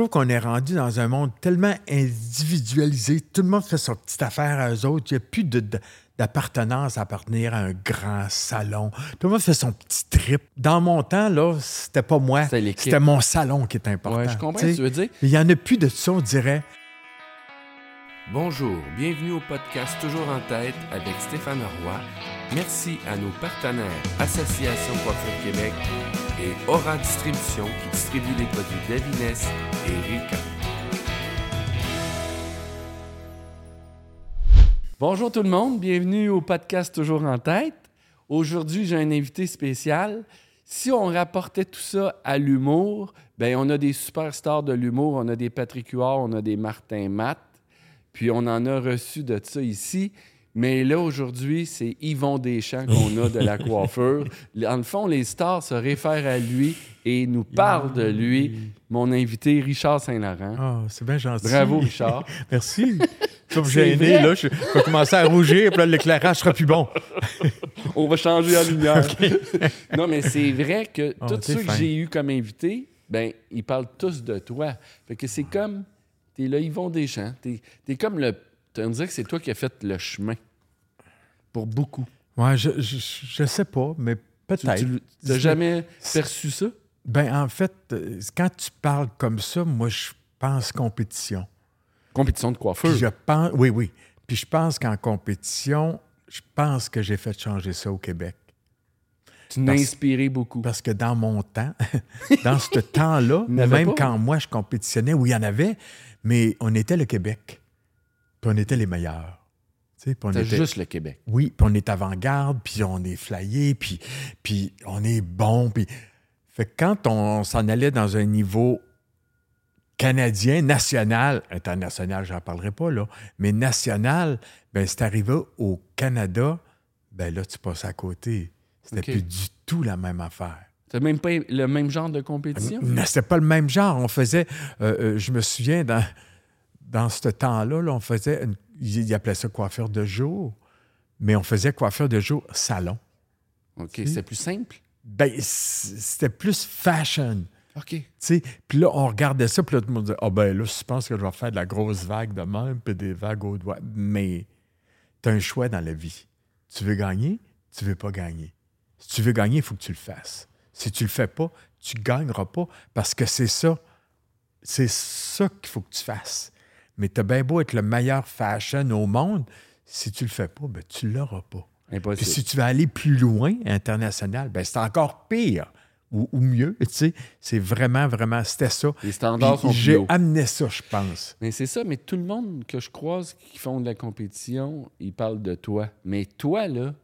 trouve qu'on est rendu dans un monde tellement individualisé. Tout le monde fait son petite affaire à eux autres. Il n'y a plus de, de- d'appartenance à appartenir à un grand salon. Tout le monde fait son petit trip. Dans mon temps, là, c'était pas moi. C'était mon salon qui était important. Ouais, je comprends ce que tu veux dire. Il n'y en a plus de ça, on dirait. Bonjour, bienvenue au podcast Toujours en tête avec Stéphane Roy. Merci à nos partenaires Association Coiffure Québec et Aura Distribution qui distribue les produits Davines et Rica. Bonjour tout le monde, bienvenue au podcast Toujours en tête. Aujourd'hui, j'ai un invité spécial. Si on rapportait tout ça à l'humour, ben on a des superstars de l'humour, on a des Patrick Huard, on a des Martin Matt, puis on en a reçu de ça ici. Mais là, aujourd'hui, c'est Yvon Deschamps qu'on a de la coiffure. En le fond, les stars se réfèrent à lui et nous parlent de lui. Mon invité, Richard Saint-Laurent. Ah, c'est bien gentil. Bravo, Richard. Merci. Comme C'est gêné, là, je vais commencer à rougir, puis là, l'éclairage sera plus bon. On va changer la lumière. non, mais c'est vrai que Oh, tous ceux que j'ai eus comme invités, ben, ils parlent tous de toi. Fait que c'est comme. T'es le Yvon Deschamps. T'es es comme le. On dirait que c'est toi qui as fait le chemin. Pour beaucoup. Ouais, je, je, je sais pas, mais Tu peut-être. n'as jamais perçu ça? Ben, en fait, euh, quand tu parles comme ça, moi, je pense compétition. Compétition de coiffeur. Je pense, oui, oui. Puis je pense qu'en compétition, je pense que j'ai fait changer ça au Québec. Tu m'as inspiré beaucoup. Parce que dans mon temps, dans ce temps-là, même pas. quand moi je compétitionnais, oui, il y en avait, mais on était le Québec. Puis on était les meilleurs. Puis on C'est était- juste le Québec. Oui, puis on est avant-garde, puis on est flyé, puis, puis on est bon. Puis... Fait que quand on s'en allait dans un niveau canadien, national, international, j'en parlerai pas, là, mais national, ben c'est arrivé au Canada, ben là, tu passes à côté. C'était plus du tout la même affaire. C'est même pas le même genre de compétition? Non, c'était pas le même genre. On faisait, euh, euh, je me souviens, dans, dans ce temps-là, là, on faisait, une- ils appelaient ça coiffeur de jour, mais on faisait coiffeur de jour salon. OK, c'est plus simple? Ben, c'était plus fashion. OK. tu sais. Puis là, on regardait ça, puis là, tout le monde disait Ah, ben là, je pense que je vais faire de la grosse vague de même, puis des vagues aux doigts. Mais tu as un choix dans la vie. Tu veux gagner, tu veux pas gagner. Si tu veux gagner, il faut que tu le fasses. Si tu le fais pas, tu gagneras pas parce que c'est ça. C'est ça qu'il faut que tu fasses. Mais tu as bien beau être le meilleur fashion au monde, si tu le fais pas, ben, tu l'auras pas. Puis Impossible. si tu veux aller plus loin, international, ben c'est encore pire ou, ou mieux. Tu sais, c'est vraiment, vraiment, c'était ça. Les standards Puis sont J'ai amené ça, je pense. Mais c'est ça, mais tout le monde que je croise qui font de la compétition, ils parlent de toi. Mais toi, là,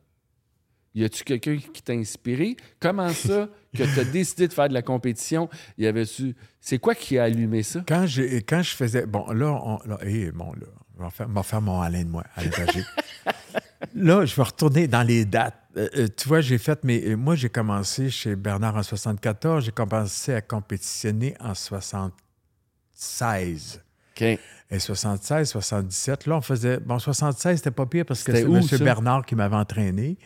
y a-tu quelqu'un qui t'a inspiré? Comment ça que tu as décidé de faire de la compétition? Y avait-tu. C'est quoi qui a allumé ça? Quand, j'ai, quand je faisais. Bon, là, on, là, hé, bon, là, on va faire, on va faire mon Alain de moi, Alain là, je vais retourner dans les dates. Euh, euh, tu vois, j'ai fait. Mais moi, j'ai commencé chez Bernard en 74. J'ai commencé à compétitionner en 76. OK. Et 76, 77, là, on faisait. Bon, 76, c'était pas pire parce que C'était c'est où, M. ça? Bernard qui m'avait entraîné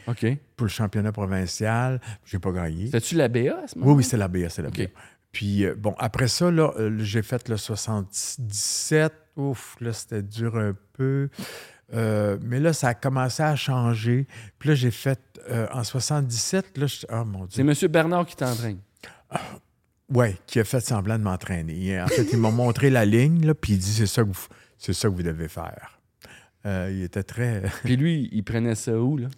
pour le championnat provincial. J'ai pas gagné. C'était-tu la BA à ce moment Oui, oui, c'est la BA, c'est la. BA. Puis, euh, bon, après ça, là, euh, j'ai fait le 77. Ouf, là, c'était dur un peu. Euh, mais là, ça a commencé à changer. Puis là, j'ai fait en 77, là, je... oh mon C'est Dieu. M. Bernard qui t'entraîne. Ouais, qui a fait semblant de m'entraîner. En fait, il m'a montré la ligne, là, puis il dit c'est ça que vous, c'est ça que vous devez faire. Euh, il était très. Puis lui, il prenait ça où, là?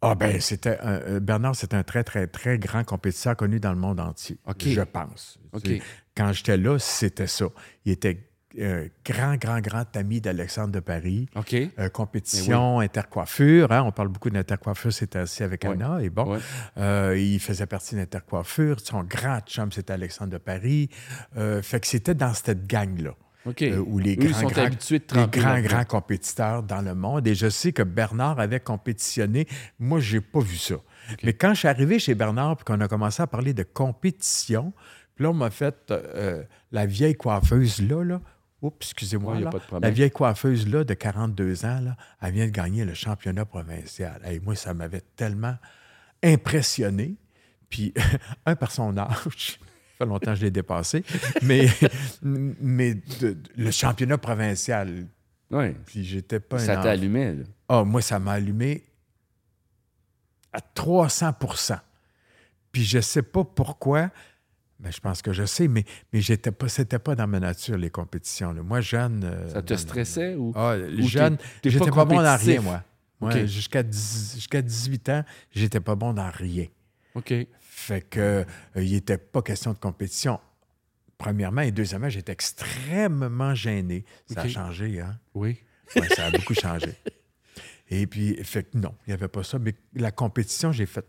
Ah ben, c'était un- euh, Bernard, c'est un très, très, très grand compétiteur connu dans le monde entier. Je pense. Quand j'étais là, c'était ça. Il était euh, grand, grand, grand ami d'Alexandre de Paris. OK. Euh, compétition, intercoiffure. hein, on parle beaucoup d'intercoiffure, c'était assis avec Ouais. Anna. Et bon, Ouais. euh, il faisait partie d'intercoiffure. Son grand chum, c'était Alexandre de Paris. Euh, fait que c'était dans cette gang-là. OK. euh, où les Eux, grands, sont grands, habitués de les grands, grands compétiteurs dans le monde. Et je sais que Bernard avait compétitionné. Moi, je n'ai pas vu ça. Mais quand je suis arrivé chez Bernard et qu'on a commencé à parler de compétition, puis là, on m'a fait euh, la vieille coiffeuse là, là. Oups, excusez-moi. Ouais, là. la vieille coiffeuse là, de 42 ans, là, elle vient de gagner le championnat provincial. Et moi, ça m'avait tellement impressionné. Puis, un par son âge. fait longtemps que je l'ai dépassé. mais mais de- de- le championnat provincial, Oui. puis j'étais pas Ça un t'allumait, là. Ah, moi, ça m'a allumé à 300% Puis je sais pas pourquoi, mais je pense que je sais, mais, mais j'étais pas, c'était pas dans ma nature, les compétitions. là. Moi, jeune... euh, Ça te stressait ou. Ah, ou jeune, j'étais pas pas, bon dans rien, moi. Jusqu'à 10 jusqu'à 18 ans, j'étais pas bon dans rien. OK. Fait que euh, il n'était pas question de compétition. Premièrement et deuxièmement, j'étais extrêmement gêné. Ça a changé, hein? Oui. Ouais, ça a beaucoup changé. Et puis, fait que non, il n'y avait pas ça. Mais la compétition, j'ai fait.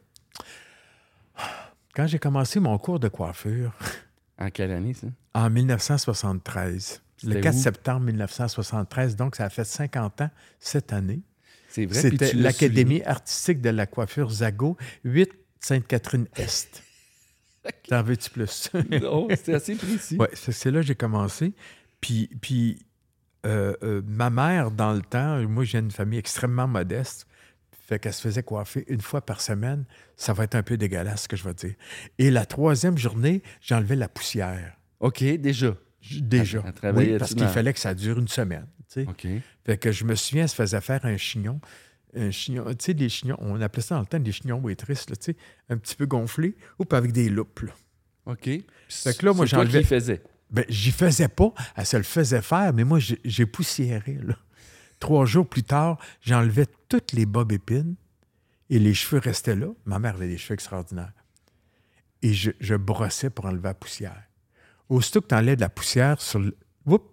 Quand j'ai commencé mon cours de coiffure En quelle année, ça? en 1973, le C'était 4 où? septembre 1973, donc ça a fait 50 ans cette année. C'est vrai. C'était l'Académie artistique de la coiffure Zago, 8 Sainte-Catherine-Est. T'en veux-tu plus? Non, c'était assez précis. Oui, c'est là que j'ai commencé. Puis, puis euh, euh, ma mère, dans le temps, moi, j'ai une famille extrêmement modeste. Fait qu'elle se faisait coiffer une fois par semaine. Ça va être un peu dégueulasse, ce que je vais dire. Et la troisième journée, j'enlevais la poussière. OK, déjà. Déjà. Oui, parce qu'il fallait que ça dure une semaine. tu sais. OK. Fait que je me souviens, elle se faisait faire un chignon. Un chignon, tu sais, des chignons, on appelait ça dans le temps des chignons waitress, tu sais, un petit peu gonflés, ou pas avec des loupes. là. OK. Fait que là, moi, j'enlevais- faisais. Ben, j'y faisais pas, elle se le faisait faire, mais moi, j'ai j'ai poussiéré. Là. Trois jours plus tard, j'enlevais toutes les bobs épines et les cheveux restaient là. Ma mère avait des cheveux extraordinaires. Et je, je brossais pour enlever la poussière. Aussitôt que tu enlèves de la poussière sur le. Oups!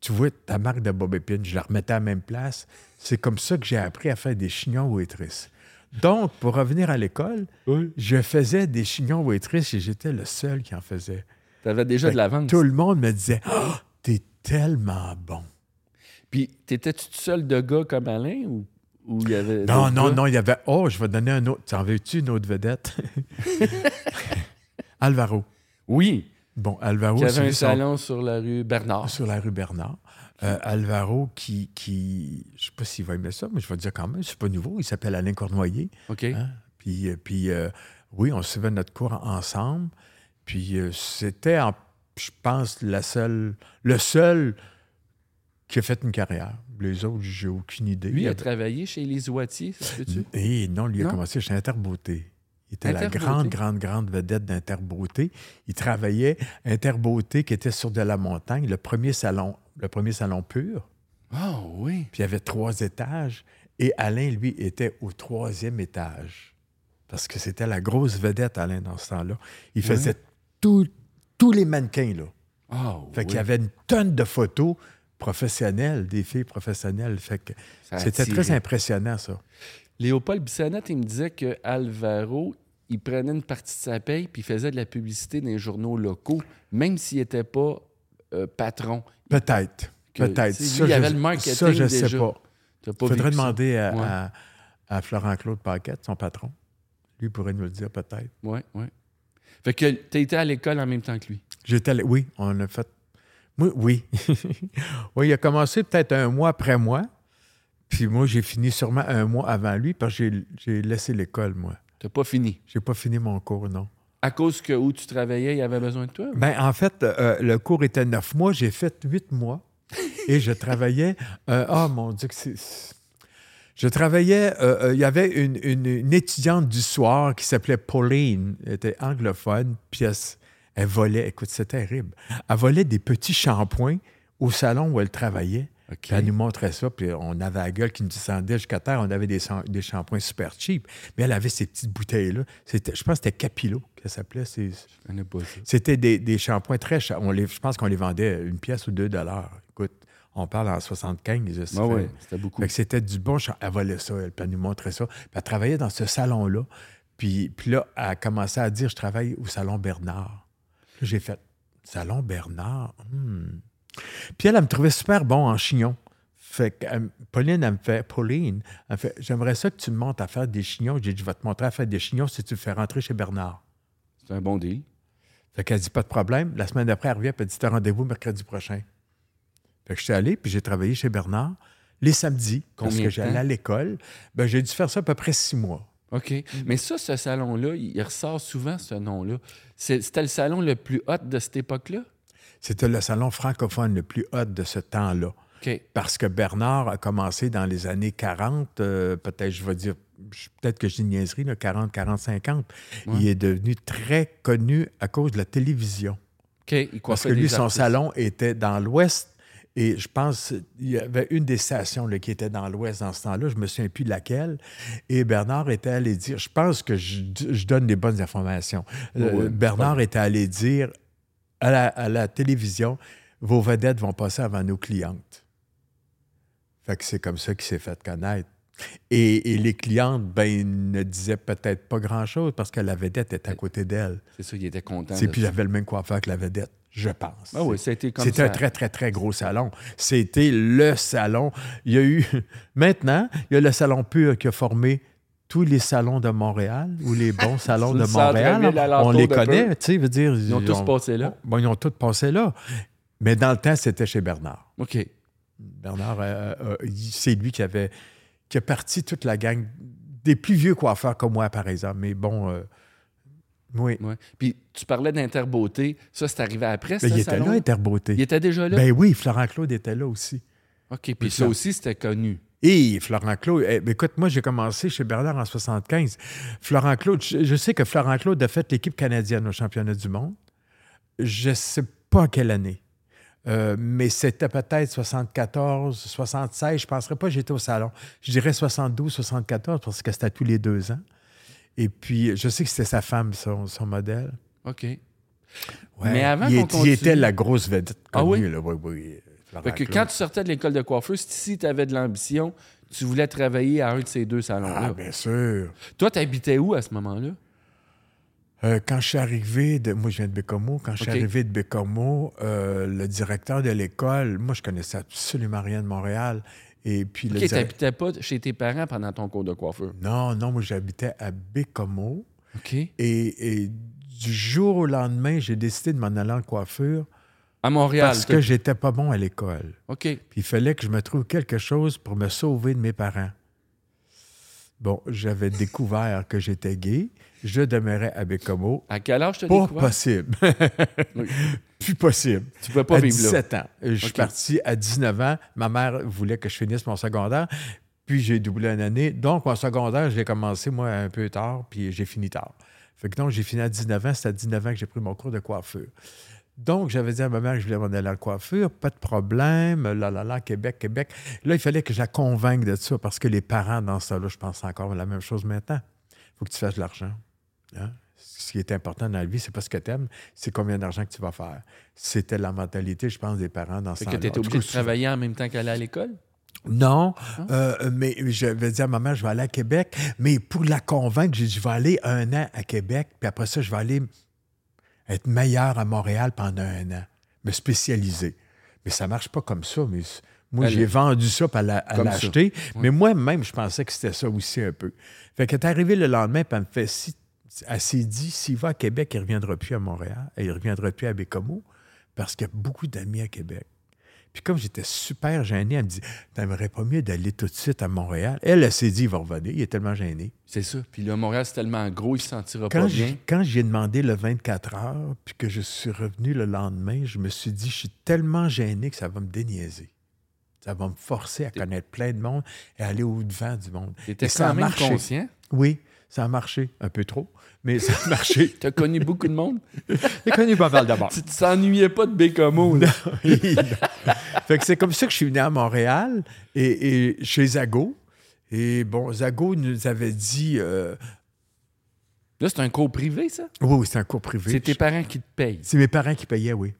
tu vois ta marque de bob épine, je la remettais à la même place. C'est comme ça que j'ai appris à faire des chignons waitress. Donc, pour revenir à l'école, je faisais des chignons waitress et j'étais le seul qui en faisait. Tu avais déjà Fait de l'avance. Tout le monde me disait Ah, T'es tellement bon. Puis, t'étais-tu tout seul de gars comme Alain ou ou il y avait. Non, non, gars? non, il y avait Oh, je vais donner un autre. T'en veux-tu une autre vedette? Alvaro. Oui. Bon, Alvaro, Qui avait un son- salon sur la rue Bernard. sur la rue Bernard. Euh, Alvaro, qui, qui je ne sais pas s'il va aimer ça, mais je vais dire quand même, c'est pas nouveau. Il s'appelle Alain Cournoyer. OK. hein. Puis, euh, puis euh, oui, on suivait notre cours ensemble. Puis euh, c'était, je pense, la seule, le seul qui a fait une carrière. Les autres, j'ai aucune idée. Lui, il a travaillé chez les Oitiers, ça se peut-tu? Et non, lui a commencé chez Interbeauté. Il était la grande, grande, grande vedette d'Interbeauté. Il travaillait Interbeauté qui était sur de la montagne, le premier salon, le premier salon pur. Ah oui. Puis il y avait trois étages. Et Alain, lui, était au troisième étage. Parce que c'était la grosse vedette, Alain, dans ce temps-là. Il faisait tout- tous les mannequins, là. Ah Fait oui. qu'il y avait une tonne de photos professionnelles, des filles professionnelles. Fait que Ça c'était très impressionnant, ça. Léopold Bissonnette, il me disait que Alvaro, il prenait une partie de sa paye puis il faisait de la publicité dans les journaux locaux, même s'il n'était pas euh, patron. Peut-être. Peut-être. il y je- avait le marketing Ça, je ne sais pas. Il faudrait demander à, Ouais. à- à Florent-Claude Paquette, son patron. Lui pourrait nous le dire peut-être. Oui, oui. Fait que tu été à l'école en même temps que lui? J'étais Oui, on a fait. Oui, oui. oui, il a commencé peut-être un mois après moi. Puis moi, j'ai fini sûrement un mois avant lui parce que j'ai- laissé l'école, moi. T'as pas fini? J'ai pas fini mon cours, non. À cause que où tu travaillais, il avait besoin de toi? Ben, en fait, euh, le cours était neuf mois. J'ai fait huit mois et je travaillais. euh, Ah, mon Dieu, que c'est. Je travaillais. euh, euh, Il y avait une, une- une étudiante du soir qui s'appelait Pauline. Elle était anglophone. Puis elle, elle volait. Écoute, c'est terrible. Elle volait des petits shampoings au salon où elle travaillait. Elle nous montrait ça, puis on avait la gueule qui nous descendait jusqu'à terre. On avait des, shampoings super cheap. Mais elle avait ces petites bouteilles-là. C'était- Je pense que c'était Capillo qu'elle s'appelait. C'était des, des shampoings très chers. On les, je pense qu'on les vendait une pièce ou deux dollars. Écoute, on parle en 75. ça Ah ouais, c'était beaucoup. c'était du bon champ. Elle volait ça, elle, puis elle nous montrait ça. Puis elle travaillait dans ce salon-là. Puis, puis là, elle a commencé à dire Je travaille au Salon Bernard. J'ai fait Salon Bernard Hmm. Puis elle, elle me trouvait super bon en chignon. Fait que Pauline, elle me fait Pauline, elle me fait J'aimerais ça que tu me montres à faire des chignons. J'ai dit Je vais te montrer à faire des chignons si tu me fais rentrer chez Bernard. C'est un bon deal. Fait qu'elle dit pas de problème. La semaine d'après, elle revient et elle dit T'as rendez-vous mercredi prochain. Fait que je suis allé, puis j'ai travaillé chez Bernard les samedis, parce Combien que de j'allais à l'école. Ben, j'ai dû faire ça à peu près six mois. OK. Mais ça, ce salon-là, il ressort souvent, ce nom-là. C'était le salon le plus hot de cette époque-là? C'était le salon francophone le plus hot de ce temps-là. Parce que Bernard a commencé dans les années 40, euh, peut-être, je vais dire, peut-être que je dis une niaiserie, là, 40, 40, 50. Il est devenu très connu à cause de la télévision. Il Parce que lui, son salon était dans l'ouest. Et je pense il y avait une des stations là, qui était dans l'ouest dans ce temps-là. Je me souviens plus de laquelle. Et Bernard était allé dire, je pense que je, je donne des bonnes informations. Euh, Bernard était allé dire à la, à la télévision, vos vedettes vont passer avant nos clientes. Fait que c'est comme ça qu'il s'est fait connaître. Et, et les clientes, ben, ne disaient peut-être pas grand-chose parce que la vedette était à côté d'elle. C'est ça, il était content. De puis il avait le même coiffeur que la vedette, je pense. Ah oui, comme C'était un très, très, très gros salon. C'était le salon. Il y a eu. Maintenant, il y a le salon pur qui a formé tous les salons de Montréal ou les bons salons de Montréal. On les connaît, tu sais, veut dire. Ils ont tous passé là. Bon, ils ont tous passé là. Mais dans le temps, c'était chez Bernard. OK. Bernard, euh, euh, il- c'est lui qui avait qui a parti toute la gang des plus vieux coiffeurs comme moi, par exemple. Mais bon, euh, oui. Ouais. Puis tu parlais d'Interbeauté. Ça, c'est arrivé après, ce il était salon? là, Interbeauté. Il était déjà là? Ben oui, Florent Claude était là aussi. OK. Puis ça ça. aussi, c'était connu. Et Florent Claude, eh, ben écoute, moi, j'ai commencé chez Bernard en 75. Florent Claude, je, je sais que Florent Claude a fait l'équipe canadienne au championnat du monde. Je ne sais pas quelle année. Euh, mais c'était peut-être 74, 76. Je ne penserais pas que j'étais au salon. Je dirais 72, 74 parce que c'était tous les deux ans. Et puis, je sais que c'était sa femme, son, son modèle. OK. Ouais. Mais avant il, était la grosse vedette Ah oui? connue, là. Oui, oui, Florent Fait que quand tu sortais de l'école de coiffeuse, si tu avais de l'ambition, tu voulais travailler à un de ces deux salons-là. Ah, bien sûr. Toi, tu habitais où à ce moment-là? Euh, quand je suis arrivé de. Moi, je viens de Bécomo. Quand je suis arrivé de Bécomo, euh, le directeur de l'école, moi, je connaissais absolument rien de Montréal. Et puis, OK, tu n'habitais pas chez tes parents pendant ton cours de coiffeur? Non, non, moi, j'habitais à Bécomo. OK. Et, et du jour au lendemain, j'ai décidé de m'en aller en coiffure À Montréal. parce que j'étais pas bon à l'école. OK. Puis il fallait que je me trouve quelque chose pour me sauver de mes parents. Bon, j'avais découvert que j'étais gay. Je demeurais à Bécomo. À quel âge tu as Pas découvert? possible. Oui. Plus possible. Tu pouvais pas à vivre là. 17 ans. Je suis parti à 19 ans. Ma mère voulait que je finisse mon secondaire. Puis j'ai doublé une année. Donc, mon secondaire, j'ai commencé, moi, un peu tard, puis j'ai fini tard. Fait que donc, j'ai fini à 19 ans. C'est à 19 ans que j'ai pris mon cours de coiffure. Donc, j'avais dit à ma mère que je voulais m'en aller en coiffure. Pas de problème. Là, là, là, Québec, Québec. Là, il fallait que je la convainque de ça parce que les parents, dans ça, là, je pense encore la même chose maintenant. Il faut que tu fasses de l'argent. Hein? Ce qui est important dans la vie, c'est pas ce que tu aimes, c'est combien d'argent que tu vas faire. C'était la mentalité, je pense, des parents dans ce Fait que temps-là. tu étais obligé de travailler en même temps qu'aller à l'école? non, Hein? euh, mais j'avais dit à ma mère, je vais aller à Québec, mais pour la convaincre, j'ai dit, je vais aller un an à Québec, puis après ça, je vais aller être meilleur à Montréal pendant un an, me spécialiser. Mais ça marche pas comme ça, mais moi, j'ai vendu ça pour la- à Comme ça. l'acheter, mais moi-même, je pensais que c'était ça aussi un peu. Fait qu'elle est arrivée le lendemain, puis elle me fait, si, elle s'est dit, s'il va à Québec, il ne reviendra plus à Montréal, et il ne reviendra plus à Bécomo, parce qu'il y a beaucoup d'amis à Québec. Puis comme j'étais super gêné, elle me dit T'aimerais pas mieux d'aller tout de suite à Montréal? Elle, elle s'est dit Il va revenir. Il est tellement gêné. C'est ça. Puis là, Montréal, c'est tellement gros, il se sentira Quand pas bien. quand j'ai demandé le 24 heures, puis que je suis revenu le lendemain, je me suis dit Je suis tellement gêné que ça va me déniaiser. Ça va me forcer à connaître plein de monde et aller au-devant du monde. Tu étais Et ça a même marché. conscient? Oui, ça a marché. Un peu trop, mais ça a marché. Tu as connu beaucoup de monde? J'ai connu pas mal d'abord. tu ne t'ennuyais pas de Bécomo. là. fait que c'est comme ça que je suis venu à Montréal et, et chez Zago. Et bon, Zago nous avait dit euh, Là, c'est un cours privé, ça? Oui, oui, c'est un cours privé. C'est tes parents qui te payent. C'est mes parents qui payaient, oui.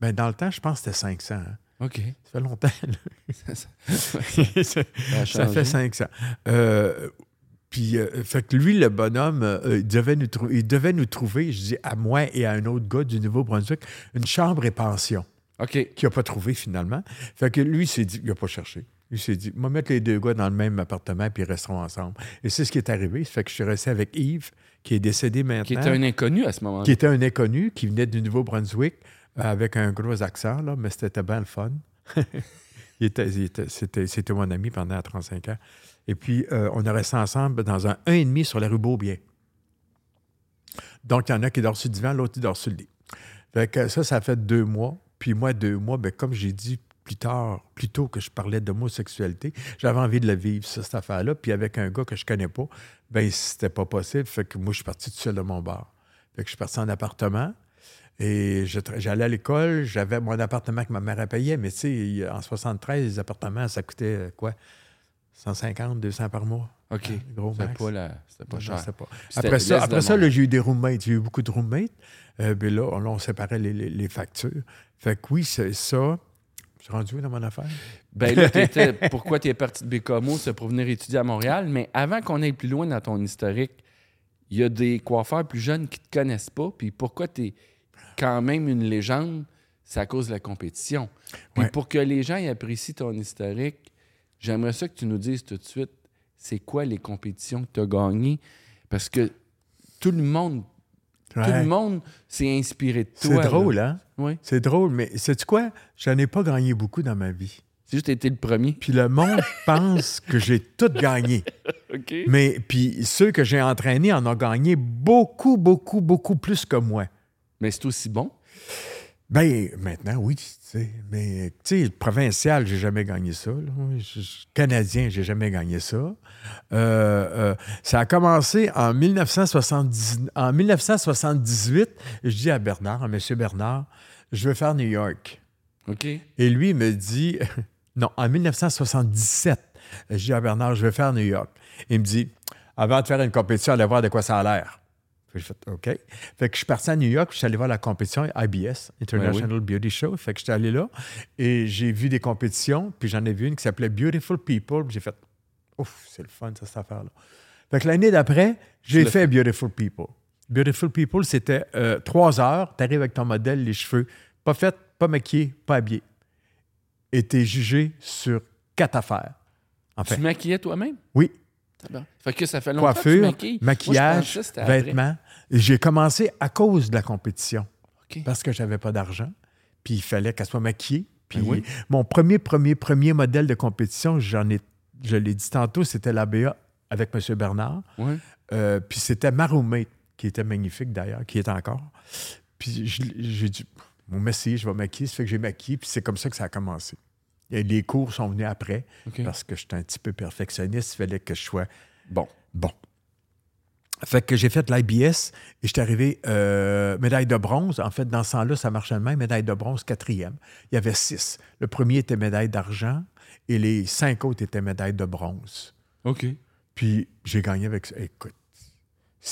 Ben, dans le temps, je pense que c'était 500. hein. OK. Ça fait longtemps. là. ça, Ça fait 500. Euh, puis, euh, fait que lui, le bonhomme, euh, il, devait nous il devait nous trouver, je dis à moi et à un autre gars du Nouveau-Brunswick, une chambre et pension. OK. qu'il n'a pas trouvé finalement. Fait que lui, il s'est dit, il n'a pas cherché. Lui s'est dit, on va mettre les deux gars dans le même appartement puis ils resteront ensemble. Et c'est ce qui est arrivé. Ça fait que je suis resté avec Yves, qui est décédé maintenant. Qui était un inconnu à ce moment-là. qui était un inconnu, qui venait du Nouveau-Brunswick, euh, avec un gros accent, là, mais c'était bien le fun. Il était, il était- c'était, c'était mon ami pendant 35 ans. Et puis, euh, on est resté ensemble dans un 1,5 sur la rue Beaubien. Donc, il y en a qui dort sur le divan, l'autre, il dort sur le lit. Fait que ça, ça fait deux mois. Puis moi, deux mois, ben, comme j'ai dit plus tard, plus tôt que je parlais d'homosexualité, j'avais envie de le vivre, ça, cette affaire-là. Puis avec un gars que je connais pas, ben c'était pas possible. Fait que moi, je suis parti tout seul de mon bar. Fait que je suis parti en appartement. Et j'allais à l'école, j'avais mon appartement que ma mère payé, mais tu sais, en 73, les appartements, ça coûtait euh, quoi? 150, 200 par mois. OK. Gros C'était max. pas, la... c'était pas Non, cher. pas. Après ça, après ça j'ai eu des roommates. J'ai eu beaucoup de roommates. Euh, ben là, on, on séparait les, les- les factures. Fait que oui, c'est ça. Je suis rendu dans mon affaire? Ben là, t'étais- pourquoi tu es parti de Bécomo, c'est pour venir étudier à Montréal. Mais avant qu'on aille plus loin dans ton historique, il y a des coiffeurs plus jeunes qui te connaissent pas. Puis pourquoi tu es quand même une légende, c'est à cause de la compétition. Puis Ouais. pour que les gens y apprécient ton historique, j'aimerais ça que tu nous dises tout de suite, c'est quoi les compétitions que tu as gagnées? Parce que tout le monde, tout le monde s'est inspiré de C'est toi. drôle, là. hein? Oui. C'est drôle, mais sais-tu quoi? J'en ai pas gagné beaucoup dans ma vie. C'est juste été le premier. Puis le monde pense que j'ai tout gagné. OK. Mais puis ceux que j'ai entraînés en ont gagné beaucoup, beaucoup, beaucoup plus que moi. Mais c'est aussi bon. Ben, maintenant, oui, tu sais. Mais, tu sais, provincial, j'ai jamais gagné ça. là. Canadien, j'ai jamais gagné ça. Euh, euh, ça a commencé en, 1970, en 1978. Je dis à Bernard, à M. Bernard, je veux faire New York. OK. Et lui me dit, non, en 1977, je dis à Bernard, je veux faire New York. Il me dit, avant de faire une compétition, allez voir de quoi ça a l'air. Fait J'ai fait OK. Fait que je suis parti à New York, puis je suis allé voir la compétition IBS, International Beauty Show. Fait que j'étais allé là et j'ai vu des compétitions, puis j'en ai vu une qui s'appelait Beautiful People. J'ai fait Ouf, c'est le fun, ça, cette affaire-là. Fait que l'année d'après, j'ai fait Beautiful People. Beautiful People, c'était euh, trois heures. Tu arrives avec ton modèle, les cheveux pas faits, pas maquillés, pas habillés. Et tu es jugé sur quatre affaires. Tu fait, maquillais toi-même? oui. Fait que ça fait longtemps que tu Coiffure, maquilles. Maquillage, que après. vêtements. J'ai commencé à cause de la compétition parce que j'avais pas d'argent. Puis il fallait qu'elle soit maquillée. Puis Ben oui. mon premier, premier, premier modèle de compétition, j'en ai, je l'ai dit tantôt, c'était l'ABA avec M. Bernard. Euh, puis c'était ma roommate, qui était magnifique d'ailleurs, qui est encore. Puis j'ai dit, mon messie, je vais maquiller. Ça fait que j'ai maquillé, puis c'est comme ça que ça a commencé. Les cours sont venus après, parce que j'étais un petit peu perfectionniste. Il fallait que je sois Bon. Bon. Fait que j'ai fait l'IBS et j'étais arrivé euh, médaille de bronze. En fait, dans ce temps-là, ça marchait de même. Médaille de bronze, quatrième. Il y avait six. Le premier était médaille d'argent et les cinq autres étaient médaille de bronze. OK. Puis j'ai gagné avec ça. Écoute.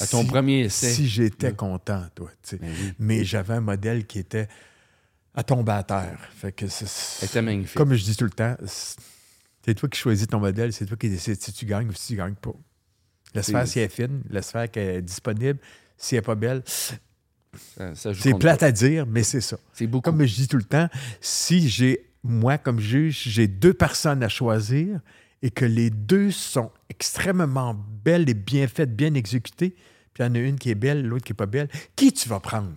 À ton si- premier essai. Si j'étais content, toi. Ben oui. Mais j'avais un modèle qui était à tomber à terre. Fait que magnifique. Comme je dis tout le temps, c'est toi qui choisis ton modèle, c'est toi qui décides si tu gagnes ou si tu gagnes pas. C'est- faire si elle est fine, laisse faire qu'elle est disponible. Si elle n'est pas belle, c'est plate à dire, mais c'est ça. C'est beaucoup. Comme je dis tout le temps, si j'ai, moi comme juge, j'ai deux personnes à choisir et que les deux sont extrêmement belles et bien faites, bien exécutées, puis il y en a une qui est belle, l'autre qui n'est pas belle, qui tu vas prendre?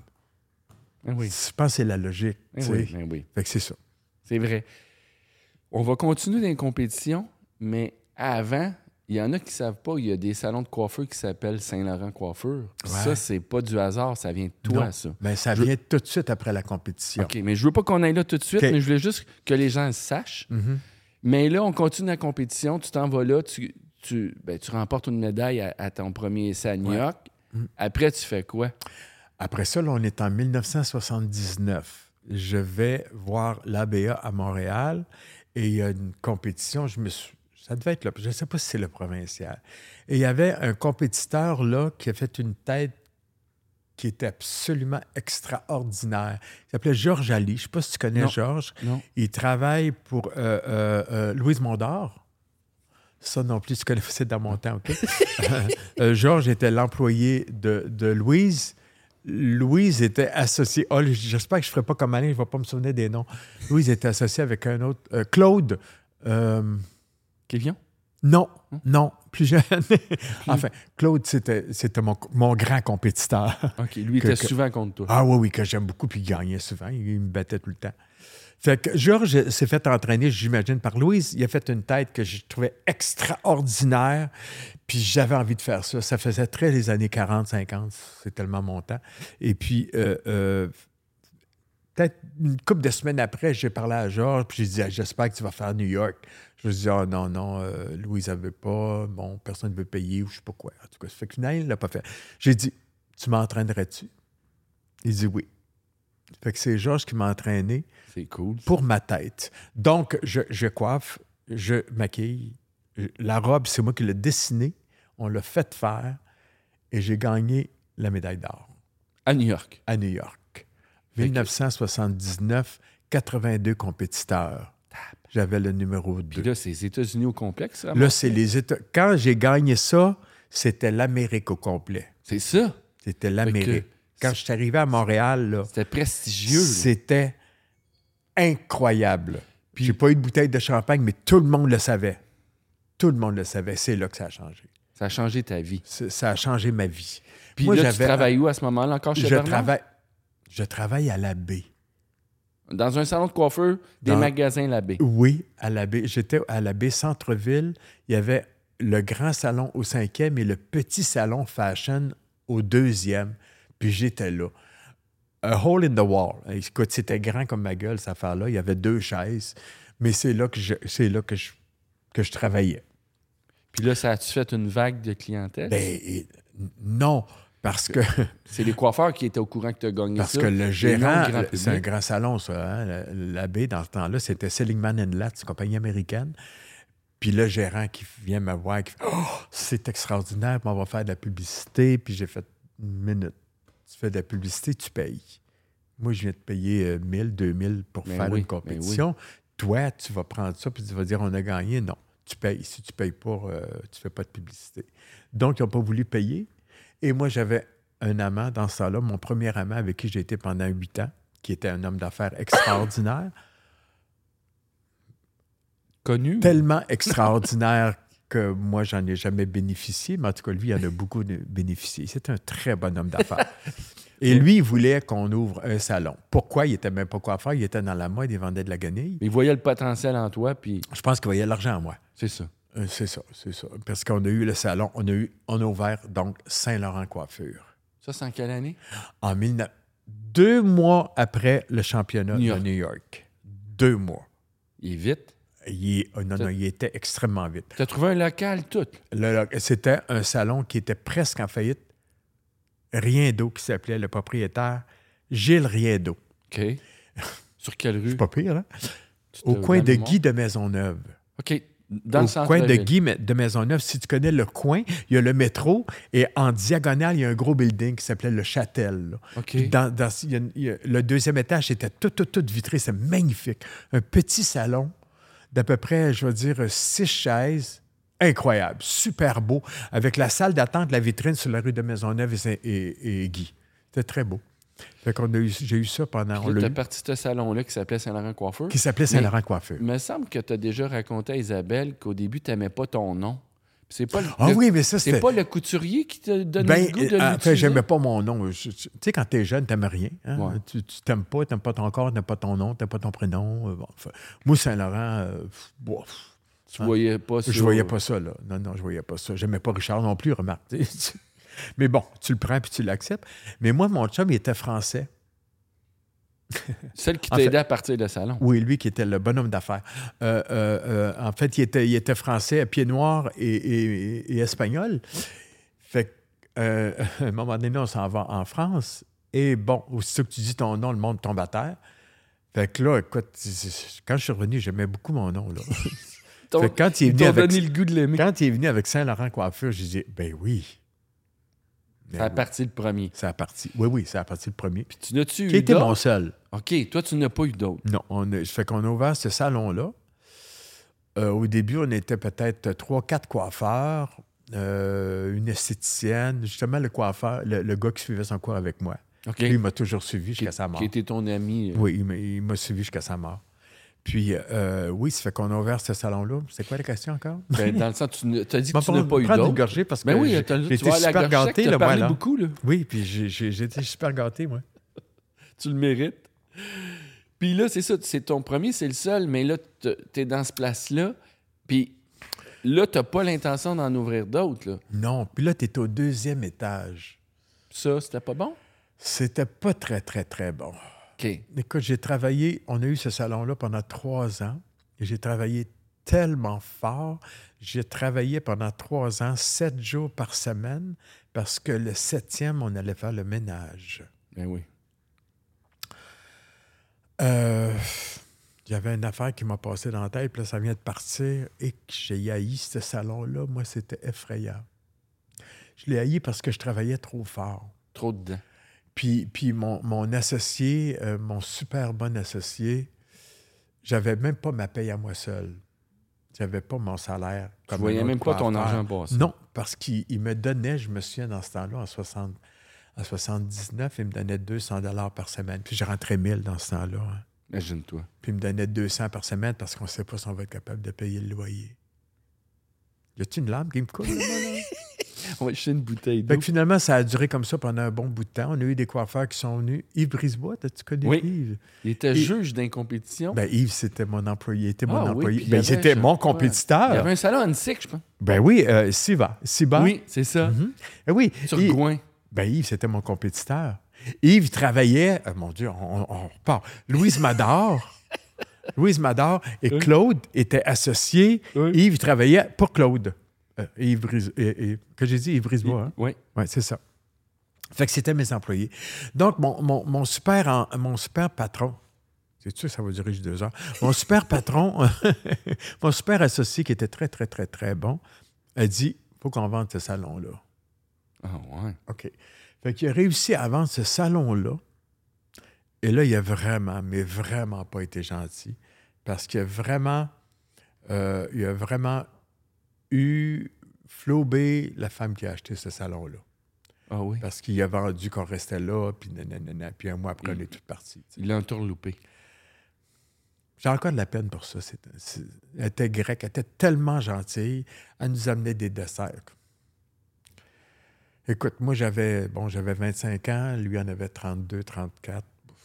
Oui. Je pense que c'est la logique. Sais. oui, ah oui. Fait que c'est ça. C'est vrai. On va continuer dans les compétitions, mais avant, il y en a qui ne savent pas, il y a des salons de coiffeur qui s'appellent Saint-Laurent Coiffure. Ouais. Ça, c'est pas du hasard, ça vient de toi, Non. ça. Ben, ça Je- vient tout de suite après la compétition. OK, mais je veux pas qu'on aille là tout de suite, mais je voulais juste que les gens le sachent. Mhm. Mais là, on continue la compétition, tu t'en vas là, tu, tu, ben, tu remportes une médaille à, à ton premier essai à New Ouais. York. Mm. Après, tu fais quoi? Après ça, là, on est en 1979. Je vais voir l'ABA à Montréal et il y a une compétition. Je me suis- ça devait être là. Je ne sais pas si c'est le provincial. Et il y avait un compétiteur là qui a fait une tête qui était absolument extraordinaire. Il s'appelait Georges Ali. Je ne sais pas si tu connais Non. Georges. Non. Il travaille pour euh, euh, euh, Louise Mondor. Ça non plus, tu connais, c'est dans mon temps, OK? Georges était l'employé de, de Louise. Louise était associée. Oh, j'espère que je ne ferai pas comme Alain, je ne vais pas me souvenir des noms. Louise était associée avec un autre. euh, Claude. euh, Kévion? non, non, plus jeune. enfin, Claude, c'était, c'était mon, mon grand compétiteur. OK, lui Que- était que- souvent contre toi. Ah oui, oui, que j'aime beaucoup, puis il gagnait souvent. Il me battait tout le temps. Fait que Georges s'est fait entraîner, j'imagine, par Louise. Il a fait une tête que je trouvais extraordinaire. Puis j'avais envie de faire ça. Ça faisait très les années 40, 50. C'est tellement mon temps. Et puis, euh, euh, peut-être une couple de semaines après, j'ai parlé à Georges. Puis j'ai dit, Ah, j'espère que tu vas faire New York. Je me suis dit, oh non, non, euh, Louise ne veut pas. Bon, personne ne veut payer ou je sais pas quoi. En tout cas, ça fait que finalement, il ne l'a pas fait. J'ai dit, tu m'entraînerais-tu? Il dit oui. Fait que c'est Georges qui m'a entraîné C'est cool. pour ma tête. Donc, je, je coiffe, je maquille. La robe, c'est moi qui l'ai dessinée. On l'a fait faire et j'ai gagné la médaille d'or À New York. à New York. Fait que- 1979, 82 compétiteurs. J'avais le numéro 2. Puis là, c'est les États-Unis au complexe. Là, c'est les États. Quand j'ai gagné ça, c'était l'Amérique au complet. C'est ça? C'était l'Amérique. Quand je suis arrivé à Montréal, C'était prestigieux. c'était incroyable. Puis j'ai pas eu de bouteille de champagne, mais tout le monde le savait. Tout le monde le savait. C'est là que ça a changé. Ça a changé ta vie. Ça a changé ma vie. Puis Moi, là, tu travailles où à ce moment-là? Encore chez Je Bernard? travaille, je travaille à la baie. Dans un salon de coiffeur, des Dans- magasins La Baie. Oui, à la baie. J'étais à la baie Centre-Ville. Il y avait le grand salon au cinquième et le petit salon fashion au deuxième. Puis j'étais là. A hole in the wall. Écoute, c'était grand comme ma gueule, cette affaire-là. Il y avait deux chaises. Mais c'est là que je, c'est là que je, que je travaillais. Puis là, ça a-tu fait une vague de clientèle? Ben, et- non, parce que, c'est les coiffeurs qui étaient au courant que tu as gagné parce ça. que le gérant, c'est un grand salon, ça. hein, la- La baie, dans ce temps-là, c'était Seligman Latt, une compagnie américaine. Puis le gérant qui vient me voir, qui fait Oh, c'est extraordinaire, on va faire de la publicité. Puis j'ai fait une minute. Tu fais de la publicité, tu payes. Moi, je viens de payer euh, 1000, 2000 pour faire oui, une oui. compétition. Toi, tu vas prendre ça, puis tu vas dire on a gagné. Non, tu payes. Si tu payes pas, euh, tu fais pas de publicité. Donc, ils n'ont pas voulu payer. Et moi, j'avais un amant dans ce temps-là, mon premier amant avec qui j'ai été pendant huit ans, qui était un homme d'affaires extraordinaire. Connu? tellement extraordinaire que moi, j'en ai jamais bénéficié, mais en tout cas, lui, il en a beaucoup bénéficié. C'est un très bon homme d'affaires. Et lui, il voulait qu'on ouvre un salon. Pourquoi? Il était même pas coiffeur, il était dans la mode, il vendait de la guenille. Ils voyaient le potentiel en toi, puis Je pense qu'il voyait l'argent en moi. c'est ça. Euh, C'est ça, c'est ça. Parce qu'on a eu le salon, on a, eu, on a ouvert donc Saint-Laurent Coiffure. Ça, c'est en quelle année? En 19... Deux mois après le championnat New de New York. Deux mois. Il est vite? Il, est- oh non, non, il était extrêmement vite. Tu as trouvé un local, tout? C'était un salon qui était presque en faillite. Rien d'eau qui s'appelait le propriétaire Gilles Rien d'eau. OK. Sur quelle rue? C'est pas pire, hein? Au coin de Guy de Maisonneuve. OK. Dans Au le coin de. Guy de Maisonneuve, si tu connais le coin, il y a le métro et en diagonale, il y a un gros building qui s'appelait le Châtel. là. OK. Puis dans- dans- il y a une- il y a- le deuxième étage était tout, tout, tout vitré. C'est magnifique. Un petit salon d'à peu près, je vais dire, six chaises. Incroyable, super beau, avec la salle d'attente de la vitrine sur la rue de Maisonneuve et, et- et Guy. C'était très beau. Fait qu'on j'ai eu ça pendant. t'as parti de ce salon-là qui s'appelait Saint-Laurent Coiffeur. qui s'appelait Saint-Laurent Coiffeur. Il me semble que tu as déjà raconté à Isabelle qu'au début, tu n'aimais pas ton nom. C'est pas le, Ah le- oui, mais ça, c'est pas le couturier qui te donne Ben, le goût de euh, en fait, j'aimais pas mon nom. Tu sais, quand t'es jeune, t'aimes rien. hein? Ouais. Tu, tu t'aimes pas, t'aimes pas ton corps, t'aimes pas ton nom, t'aimes pas ton prénom. euh, bon, enfin, moi, Saint-Laurent, euh, bof. Tu voyais pas ça. Je voyais pas ça, là. Non, non, je voyais pas ça. J'aimais pas Richard non plus, remarque. Mais bon, tu le prends puis tu l'acceptes. Mais moi, mon chum, il était français. Celle qui En t'a fait- aidé à partir de salon. Oui, lui qui était le bonhomme d'affaires. Euh, euh, euh, en fait, il était, il était français, pied noir et, et- et espagnol. Fait que, euh, à un moment donné, on s'en va en France. Et bon, aussitôt que tu dis ton nom, le monde tombe à terre. Fait que là, écoute, quand je suis revenu, j'aimais beaucoup mon nom. Là. Ton- quand il est venu avec, donné le goût de l'aimer. quand il est venu avec Saint-Laurent Coiffure, j'ai dit, ben oui. Ben Ça a oui. parti le premier. Ça a parti. Oui, oui, ça a parti le premier. Puis tu n'as-tu Qui eu était d'autres? mon seul? OK, toi, tu n'as pas eu d'autres. Non, on a, fait qu'on a ouvert ce salon-là. Euh, au début, on était peut-être trois, quatre coiffeurs, euh, une esthéticienne, justement le coiffeur, le, le gars qui suivait son cours avec moi. OK. Lui, il m'a toujours suivi qui, jusqu'à sa mort. qui était ton ami. euh, Oui, il m'a suivi jusqu'à sa mort. Puis, euh, oui, ça fait qu'on a ouvert ce salon-là. C'est quoi la question encore? ben, dans le sens, tu as dit que Bon, tu n'as pas eu d'autres. gorgée parce que Ben oui, j'ai tu été super gâté, moi, parlé là. beaucoup, là. Oui, puis j'ai- été super gâté, moi. Tu le mérites. Puis là, c'est ça, c'est ton premier, c'est le seul, mais là, t- t'es dans ce place-là. Puis là, t'as pas l'intention d'en ouvrir d'autres. Non, puis là, tu es au deuxième étage. Ça, c'était pas bon? C'était pas très, très, très bon. Écoute, j'ai travaillé, on a eu ce salon-là pendant trois ans, et j'ai travaillé tellement fort. J'ai travaillé pendant trois ans, sept jours par semaine, parce que le septième, on allait faire le ménage. Ben oui. Euh, y avait une affaire qui m'a passé dans la tête, puis là, ça vient de partir, et que j'ai haï ce salon-là. Moi, c'était effrayant. Je l'ai haï parce que je travaillais trop fort. Trop dedans. Puis, puis mon, mon associé, euh, mon super bon associé, j'avais même pas ma paye à moi seul. J'avais pas mon salaire. Tu comme voyais même pas ton argent passer. Non, parce qu'il il me donnait, je me souviens dans ce temps-là, en, 60, en 79, il me donnait 200 dollars par semaine. Puis je rentrais 1000 dans ce temps-là. hein. Imagine-toi. Puis il me donnait 200 par semaine parce qu'on ne sait pas si on va être capable de payer le loyer. Y a-tu une lampe qui me coule? On va jeter une bouteille d'eau. finalement, ça a duré comme ça pendant un bon bout de temps. On a eu des coiffeurs qui sont venus. Yves Brisebois, as-tu connu Oui. Yves? Il était juge d'incompétition. Ben, Yves, c'était mon employé. Il était mon Ah employé. il Ben, un- mon compétiteur. Il y avait un salon à Annecy, je pense. Ben oui, euh, Siva. Siba. Oui, c'est ça. Mhm. Eh oui. Sur Yves- Gouin. Ben, Yves, c'était mon compétiteur. Yves travaillait, euh, mon Dieu, on, on repart. Louise Mador. Louise Mador et Oui. Claude étaient associés. Oui. Yves travaillait pour Claude. Euh, Yves Brise- et- et- que j'ai dit Yves Brisebois. hein? Oui. Oui, c'est ça. Fait que c'était mes employés. Donc, mon, mon- mon super, en- mon super patron, c'est sûr ça va durer juste deux heures. Mon super patron, mon super associé qui était très, très, très, très bon, a dit faut qu'on vende ce salon-là. Ah ouais. OK. Fait qu'il a réussi à vendre ce salon-là. Et là, il a vraiment, mais vraiment pas été gentil. Parce qu'il a vraiment, euh, il a vraiment eu flobé la femme qui a acheté ce salon-là. Ah oui? Parce qu'il a vendu qu'on restait là, puis nanana, puis un mois après, on est tout parti. Il l'a entourloupé. J'ai encore de la peine pour ça. Elle était grecque, elle était tellement gentille. Elle nous amenait des desserts. Écoute, moi, j'avais bon, j'avais 25 ans, lui en avait 32, 34,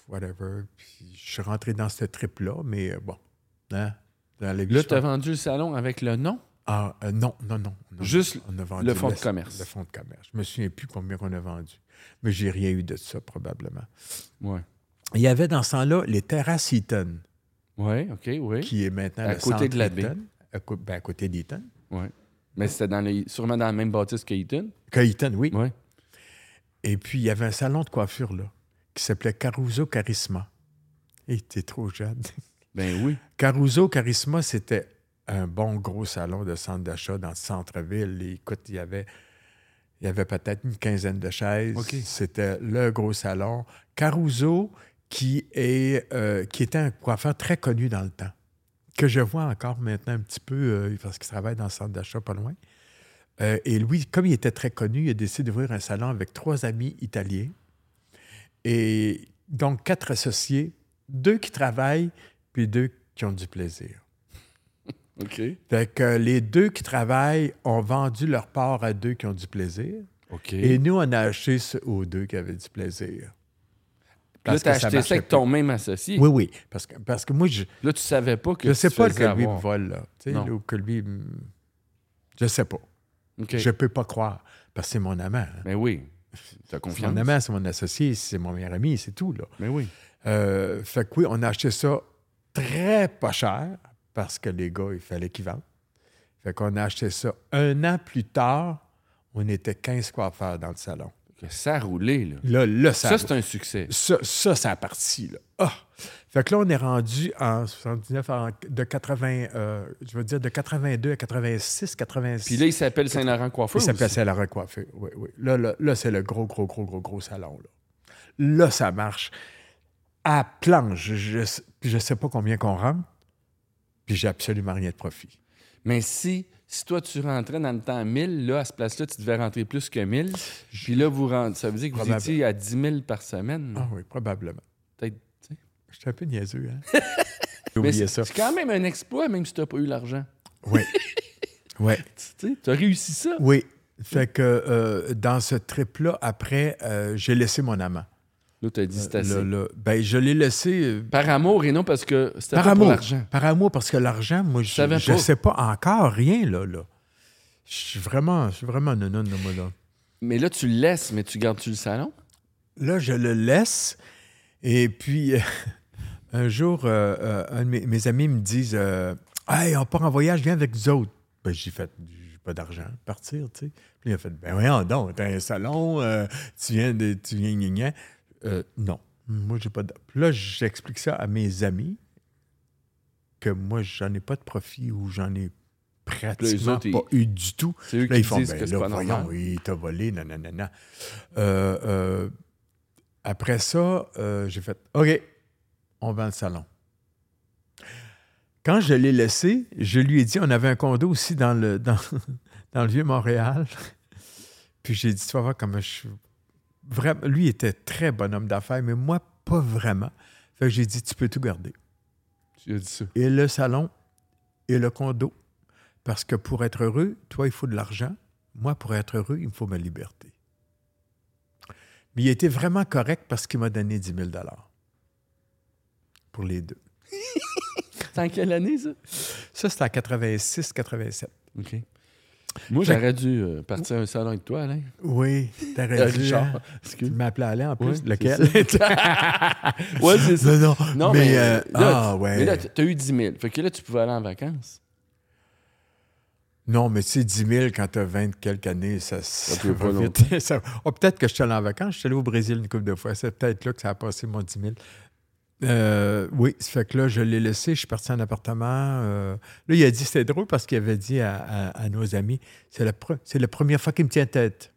whatever. Puis je suis rentré dans ce trip-là, mais euh, bon. Hein, dans Là, tu as vendu le salon avec le nom? Ah, euh, non, non, non. Juste On a vendu le fonds de commerce. Le fonds de commerce. Je me souviens plus combien on a vendu. Mais j'ai rien eu de ça, probablement. Oui. Il y avait dans ce temps-là les terrasses Eaton, Oui, OK, oui. qui est maintenant À le côté de la baie. Eaton. À, ben, à côté d'Eaton. Ouais. Mais c'était dans sûrement dans la même bâtisse que Eaton? Que Eaton, oui. Oui. Et puis, il y avait un salon de coiffure, là, qui s'appelait Caruso Charisma. Et t'es trop jeune. Ben oui. Caruso Charisma, c'était un bon gros salon de centre d'achat dans le centre-ville. Écoute, il y avait, il y avait peut-être une quinzaine de chaises. C'était le gros salon. Caruso, qui, est, euh, qui était un coiffeur très connu dans le temps, que je vois encore maintenant un petit peu, euh, parce qu'il travaille dans le centre d'achat pas loin. Euh, et lui, comme il était très connu, il a décidé d'ouvrir un salon avec trois amis italiens. Et donc, quatre associés, deux qui travaillent, puis deux qui ont du plaisir. OK. Fait que les deux qui travaillent ont vendu leur part à deux qui ont du plaisir. OK. Et nous, on a acheté aux deux qui avaient du plaisir. Là, tu acheté ça avec pas. ton même associé. Oui, oui. Parce que, parce que moi, je Là, tu savais pas que ne tu sais pas que lui me vole, là. Tu sais, ou que lui. me- Je sais pas. OK. Je peux pas croire. Parce que c'est mon amant. hein. Ben oui. Tu as C'est confiance. mon amant, c'est mon associé, c'est mon meilleur ami, c'est tout, là. Ben oui. Euh, fait que oui, on a acheté ça très pas cher parce que les gars, il fallait qu'ils vendent. Fait qu'on a acheté ça un an plus tard. On était 15 coiffeurs dans le salon. Ça a roulé, là. Là, là ça, Ça, c'est un succès. ça, ça, ça a parti. Là. Ah! Fait que là, on est rendu en 79, en- de 80, euh, je veux dire de 82 à 86, 86. Puis là, il s'appelle Saint-Laurent Coiffeur. il s'appelle. Saint-Laurent Coiffé. Oui, oui. Là, là, là, c'est le gros, gros, gros, gros, gros salon. Là, là ça marche. À planche, je ne sais pas combien qu'on rentre, puis j'ai absolument rien de profit. Mais si, si toi, tu rentrais dans le temps 1000, là, à ce place-là, tu devais rentrer plus que 1000. Puis là, vous rentrez, ça veut dire que vous étiez à 10 000 par semaine. Ah oui, probablement. Peut-être, tu sais. Je suis un peu niaiseux, hein? J'ai oublié ça. c'est quand même un exploit, même si tu n'as pas eu l'argent. Oui. oui. Tu as réussi ça. Oui. Fait que euh, dans ce trip-là, après, euh, j'ai laissé mon amant. Là, tu as dit c'est assez. Ben, je l'ai laissé euh, Par amour et non parce que c'était par amour. l'argent. Par amour, parce que l'argent, moi, je savais je sais pas encore rien, là. là. Je suis vraiment, je suis vraiment non moi, là. Mais là, tu le laisses, mais tu gardes-tu le salon? Là, je le laisse. Et puis, euh, un jour, euh, euh, un de mes, mes amis me disent Hey, on part en voyage, viens avec nous autres. Ben, j'ai fait J'ai pas d'argent, partir, tu sais. Puis il a fait Ben, voyons donc, t'as un salon, tu viens de. Tu viens, gna, gna. Euh, non, moi, j'ai pas de. Puis là, j'explique ça à mes amis que moi, j'en ai pas de profit ou j'en ai pratiquement autres, pas eu du tout. C'est eux Là, qui ils font, disent ben que là, pas voyons, normal. il t'a volé, nanana. Euh, euh, après ça, euh, j'ai fait, OK, on vend le salon. Quand je l'ai laissé, je lui ai dit, on avait un condo aussi dans le, dans, dans le Vieux-Montréal. Puis j'ai dit, tu vas voir comment je suis... Vraiment, lui était très bon homme d'affaires, mais moi, pas vraiment. Fait que j'ai dit, tu peux tout garder Tu as dit ça. et le salon et le condo. Parce que pour être heureux, toi, il faut de l'argent. Moi, pour être heureux, il me faut ma liberté. Mais il était vraiment correct parce qu'il m'a donné 10 000 pour les deux. C'est en quelle année, ça? Ça, c'était en 86, 87. OK. Moi, j'aurais dû euh, partir à un salon avec toi, Alain. Oui, t'aurais Euh, dû. Richard. hein? Tu m'appelais Alain en plus. Ouais, lequel? Ouais, c'est ça. non, non. Non, mais, mais, euh, là, ah, tu- ouais. mais là, tu as eu 10 000. Fait que là, tu pouvais aller en vacances. Non, mais tu sais, 10 000 quand tu as 20 quelques années, ça, ça, peut va vite. Ça- oh, peut-être que je suis allé en vacances. Je suis allé au Brésil une couple de fois. C'est peut-être là que ça a passé mon 10 000. Euh, oui, ça fait que là, je l'ai laissé. Je suis parti en appartement. euh, là, il a dit, c'était drôle parce qu'il avait dit à, à- à nos amis, c'est la, pre- la première fois qu'il me tient tête.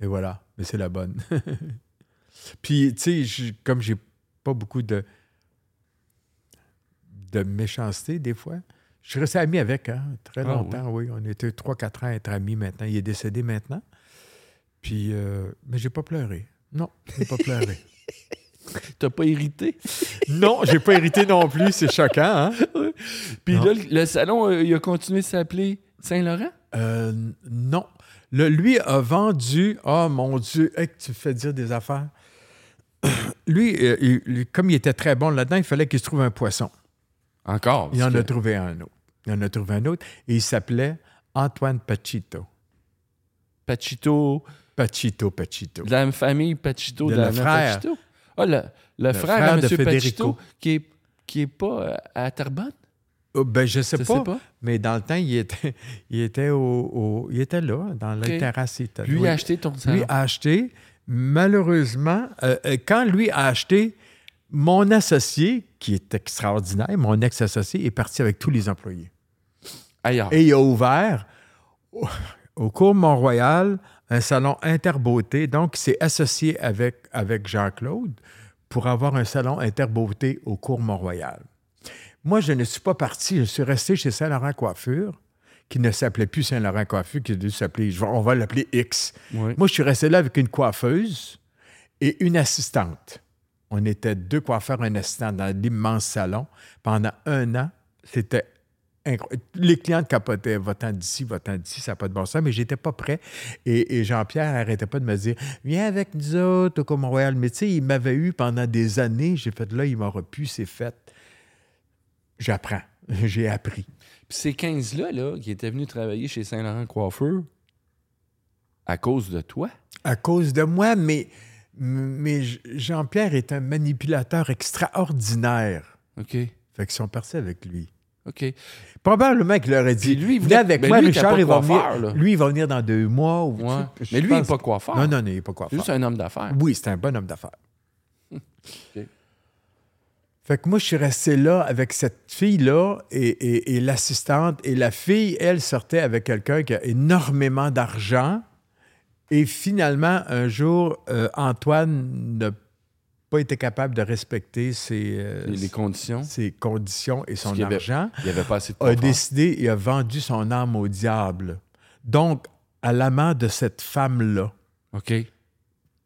Et voilà, mais c'est la bonne. Puis, tu sais, je- comme j'ai pas beaucoup de, de méchanceté des fois, je suis resté ami avec, hein, très Ah, longtemps, oui. On était 3-4 ans à être amis maintenant. Il est décédé maintenant. Puis, euh, mais j'ai pas pleuré. Non, j'ai pas pleuré. T'as pas irrité. non, j'ai pas hérité non plus. C'est choquant, hein? Puis Non. là, le, salon, euh, il a continué de s'appeler Saint-Laurent? Euh, non. Le, lui a vendu. Oh mon Dieu, hey, que tu me fais dire des affaires. lui, euh, il- comme il était très bon là-dedans, il fallait qu'il se trouve un poisson. Encore. Il en a trouvé un autre. Il en a trouvé un autre et il s'appelait Antoine Pachito. Pachito, Pachito, Pachito. de la famille Pachito, de, De la Nana frère. Pachito? Ah, le, le, frère, frère de. Federico. Pachito, qui est, qui est pas euh, à Terrebonne? Oh, ben, je sais Je pas, sais pas. mais dans le temps, il était, il était, au, au- il était là, dans la terrasse. Lui a acheté ton salon. Lui a acheté. Malheureusement, euh, euh, quand lui a acheté, mon associé, qui est extraordinaire, mon ex-associé, est parti avec tous les employés. Ailleurs. Et il a ouvert au, au cours Mont-Royal un salon interbeauté. Donc, il s'est associé avec, avec Jean-Claude pour avoir un salon interbeauté au cours Mont-Royal. Moi, je ne suis pas parti. Je suis resté chez Saint-Laurent Coiffure, qui ne s'appelait plus Saint-Laurent Coiffure, qui a dû s'appeler, on va l'appeler X. Oui. Moi, je suis resté là avec une coiffeuse et une assistante. On était deux coiffeurs, un assistant dans l'immense salon. Pendant un an, c'était incroyable. Les clientes capotaient, va-t'en d'ici, va-t'en d'ici, ça n'a pas de bon sens, mais j'étais pas prêt. Et, et Jean-Pierre n'arrêtait pas de me dire, viens avec nous autres au Montréal. Mais tu sais, il m'avait eu pendant des années. J'ai fait, là, il m'aura pu, c'est fait. J'apprends. J'ai appris. Puis ces 15-là, là, qui étaient venus travailler chez Saint-Laurent Coiffeur, à cause de toi, à cause de moi, mais, mais Jean-Pierre est un manipulateur extraordinaire. OK. Fait qu'ils sont partis avec lui. OK. Probablement qu'il leur a dit Puis lui, il avec ben moi, lui, Richard, il va venir. Lui, il va venir dans deux mois. Ou, Ouais. tu Mais lui, il n'est pas coiffeur. Non, non, non, il n'est pas C'est coiffeur. juste un homme d'affaires. Oui, c'est un bon homme d'affaires. Fait que moi, je suis resté là avec cette fille-là et, et- et l'assistante. Et la fille, elle, sortait avec quelqu'un qui a énormément d'argent. Et finalement, un jour, euh, Antoine n'a pas été capable de respecter ses, euh, Les, conditions. ses conditions et son avait- argent. Il avait pas assez de a décidé et a vendu son âme au diable. Donc, à l'amant de cette femme-là, OK.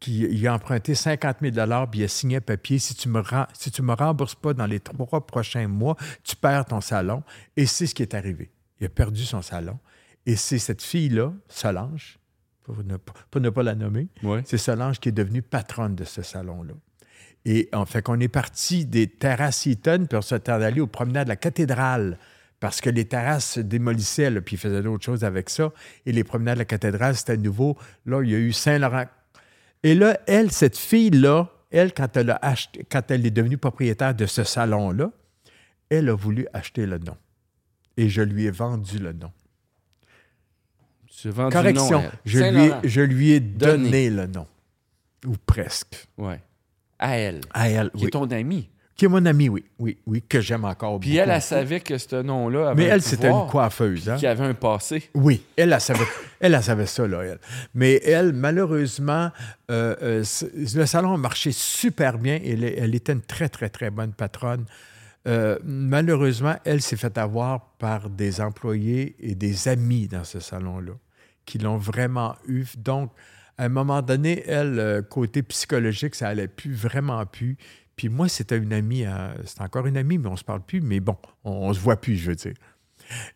qui il a emprunté 50 000 puis il a signé un papier. Si tu me rem- si tu me rembourses pas dans les trois prochains mois, tu perds ton salon. Et c'est ce qui est arrivé. Il a perdu son salon. Et c'est cette fille-là, Solange, pour ne, pas- pour ne pas la nommer, Ouais. c'est Solange qui est devenue patronne de ce salon-là. Et en fait qu'on est parti des terrasses Eaton, puis on s'est allé aux promenades de la cathédrale, parce que les terrasses se démolissaient, là, puis ils faisaient d'autres choses avec ça. Et les promenades de la cathédrale, c'était nouveau. Là, il y a eu Saint-Laurent. Et là, elle, cette fille-là, elle, quand elle, a acheté, quand elle est devenue propriétaire de ce salon-là, elle a voulu acheter le nom. Et je lui ai vendu le nom. Tu as vendu Correction, le nom je, lui ai, je lui ai donné, Donné. le nom. Ou presque. Ouais. À elle. À elle, Qui oui. est ton amie. Qui est mon amie, oui. Oui, oui, que j'aime encore Puis beaucoup. elle, elle savait que ce nom-là avait Mais elle, c'était une coiffeuse. Hein? Qui avait un passé. Oui, elle, elle savait, elle, elle savait ça, là, elle. Mais elle, malheureusement, euh, euh, le salon a marché super bien. Elle, elle était une très, très, très bonne patronne. Euh, malheureusement, elle s'est fait avoir par des employés et des amis dans ce salon-là qui l'ont vraiment eu. Donc, à un moment donné, elle, euh, côté psychologique, ça allait plus, vraiment plus. Puis moi, c'était une amie, euh, c'est encore une amie, mais on se parle plus. Mais bon, on, on se voit plus, je veux dire.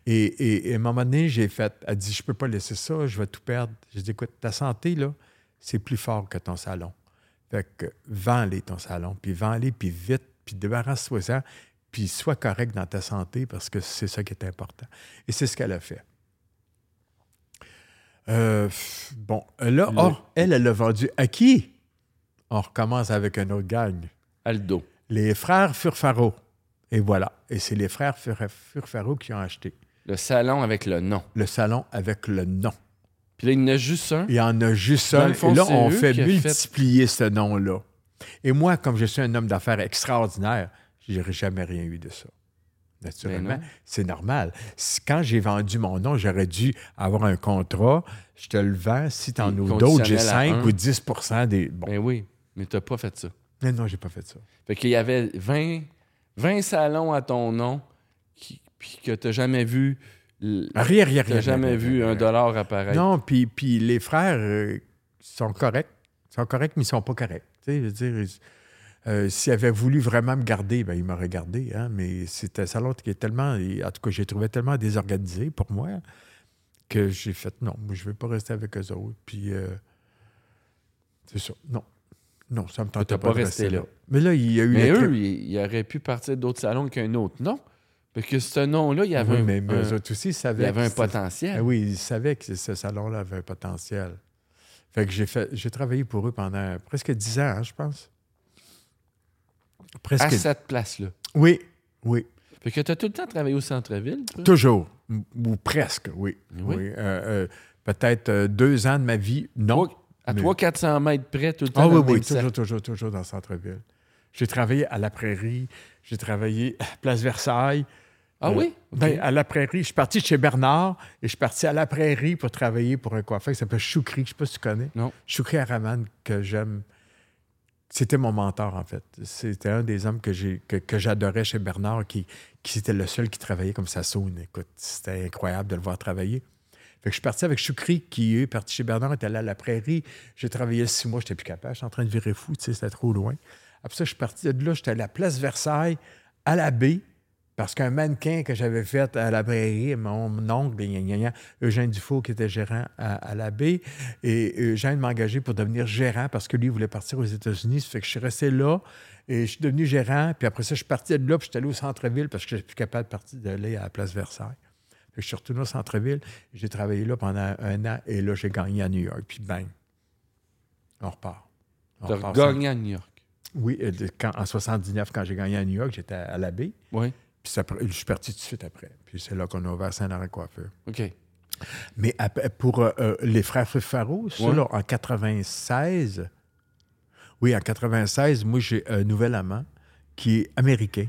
Et, et- et à un moment donné, j'ai fait, elle dit, je peux pas laisser ça, je vais tout perdre. J'ai dit, écoute, ta santé, là, c'est plus fort que ton salon. Fait que vends-les ton salon, puis vends-les, puis vite, puis débarrasse-toi ça, puis sois correct dans ta santé parce que c'est ça qui est important. Et c'est ce qu'elle a fait. Euh, bon, là, oh, elle, elle l'a vendu à qui? On recommence avec un autre gang. Aldo. Les frères Furfaro. Et voilà. Et c'est les frères Fur- Furfaro qui ont acheté Le salon avec le nom. le salon avec le nom. Puis là, il y en a juste un. Il y en a juste un. fond, et là, on fait multiplier ce nom-là. Et moi, comme je suis un homme d'affaires extraordinaire, je n'aurais jamais rien eu de ça. Naturellement, Ben c'est normal. Si- Quand j'ai vendu mon nom, j'aurais dû avoir un contrat. Je te le vends. Si tu en as d'autres, j'ai conditionnel à 5 un. ou 10% des. Bon. Ben oui, mais t'as pas fait ça. Mais non, j'ai pas fait ça. Fait qu'il y avait 20, 20 salons à ton nom, qui, puis que t'as jamais vu... Rien, rien, jamais rien, vu rien, un dollar apparaître. Non, puis, puis les frères euh, sont corrects. Ils sont corrects, mais ils sont pas corrects. Tu sais, je veux dire, ils- euh, s'ils avaient voulu vraiment me garder, ben, ils m'auraient gardé. Hein, mais c'était un salon qui est tellement, en tout cas, j'ai trouvé tellement désorganisé pour moi que j'ai fait non, moi, je ne veux pas rester avec eux autres. Puis, euh, c'est ça. Non. Non, ça me tentait pas, pas de rester là. là. Mais là, il y a eu Mais eux, ils, auraient pu partir d'autres salons qu'un autre nom. Parce que ce nom-là, il y avait Oui, un, mais, mais un- eux autres aussi il savaient. y avait un potentiel. Ah oui, ils savaient que ce salon-là avait un potentiel. Fait que j'ai fait, j'ai travaillé pour eux pendant presque dix ans, hein, je pense. Presque. À cette place-là. Oui, oui. Fait que t'as tout le temps travaillé au centre-ville? Toujours. Ou presque, oui. Oui. oui. Euh, euh, Peut-être euh, deux ans de ma vie. Non. À mais- 300-400 mètres près, tout le temps Ah oui, oui, toujours, toujours, toujours dans le centre-ville. J'ai travaillé à la Prairie, j'ai travaillé à Place Versailles. Ah Euh, oui? Ben, à la Prairie, je suis parti de chez Bernard et je suis parti à la Prairie pour travailler pour un coiffeur qui s'appelle Choukri. Je ne sais pas si tu connais. Non. Choukri Araman, que j'aime. C'était mon mentor, en fait. C'était un des hommes que, j'adorais chez Bernard, qui, qui était le seul qui travaillait comme ça sonne. Écoute, c'était incroyable de le voir travailler. Fait que je suis parti avec Choukri, qui est parti chez Bernard, était allé à la Prairie. J'ai travaillé six mois, j'étais plus capable. J'étais en train de virer fou, c'était trop loin. Après ça, je suis parti de là, j'étais à la place Versailles, à la baie, parce qu'un mannequin que j'avais fait à la Prairie, mon oncle, Eugène Dufault, qui était gérant à, à la baie, et Eugène m'a engagé pour devenir gérant parce que lui, il voulait partir aux États-Unis. Ça fait que je suis resté là et je suis devenu gérant. Puis après ça, je suis parti de là, puis je suis allé au centre-ville parce que je n'étais plus capable de partir d'aller à la place Versailles. Je suis retourné au centre-ville. J'ai travaillé là pendant un an et là, j'ai gagné à New York. Puis bang, on repart. On T'as repart gagné à New York. oui, quand- en 79, quand j'ai gagné à New York, j'étais à la baie. Oui. Puis ça pr- je suis parti tout de suite après. Puis c'est là qu'on a ouvert Saint-Laurent Coiffeur. OK. Mais ap- pour euh, euh, les frères Faro, ça, Ouais. là, en 96, oui, en 96, moi, j'ai un nouvel amant qui est américain.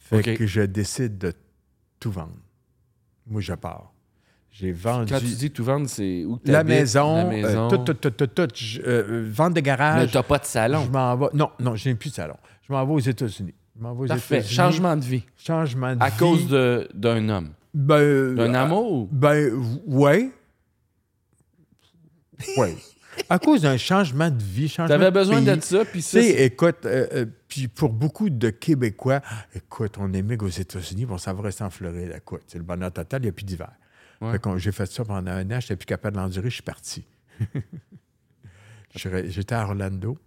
Fait que je décide de tout vendre. Moi, je pars. J'ai vendu Quand tu dis tout vendre, c'est où que la maison, la euh, maison. tout, tout, tout, tout, tout. Je- euh, vente de Mais garage. t'as pas de Je salon. m'en vais. Non, non, je n'ai plus de salon. Je m'en vais aux États-Unis. Je m'en vais aux Parfait. Changement de vie. Changement de À vie. cause de- d'un homme. Ben, euh, D'un amour? Ben, ouais. Ouais. À cause d'un changement de vie, changement T'avais besoin de ça, puis ça, écoute, euh, euh, puis pour beaucoup de Québécois, écoute, on émigre aux États-Unis, bon, ça va rester en Floride. Écoute, c'est le bonheur total, il n'y a plus d'hiver. Ouais. J'ai fait ça pendant un an, je n'étais plus capable de l'endurer, je suis parti. J'étais à Orlando,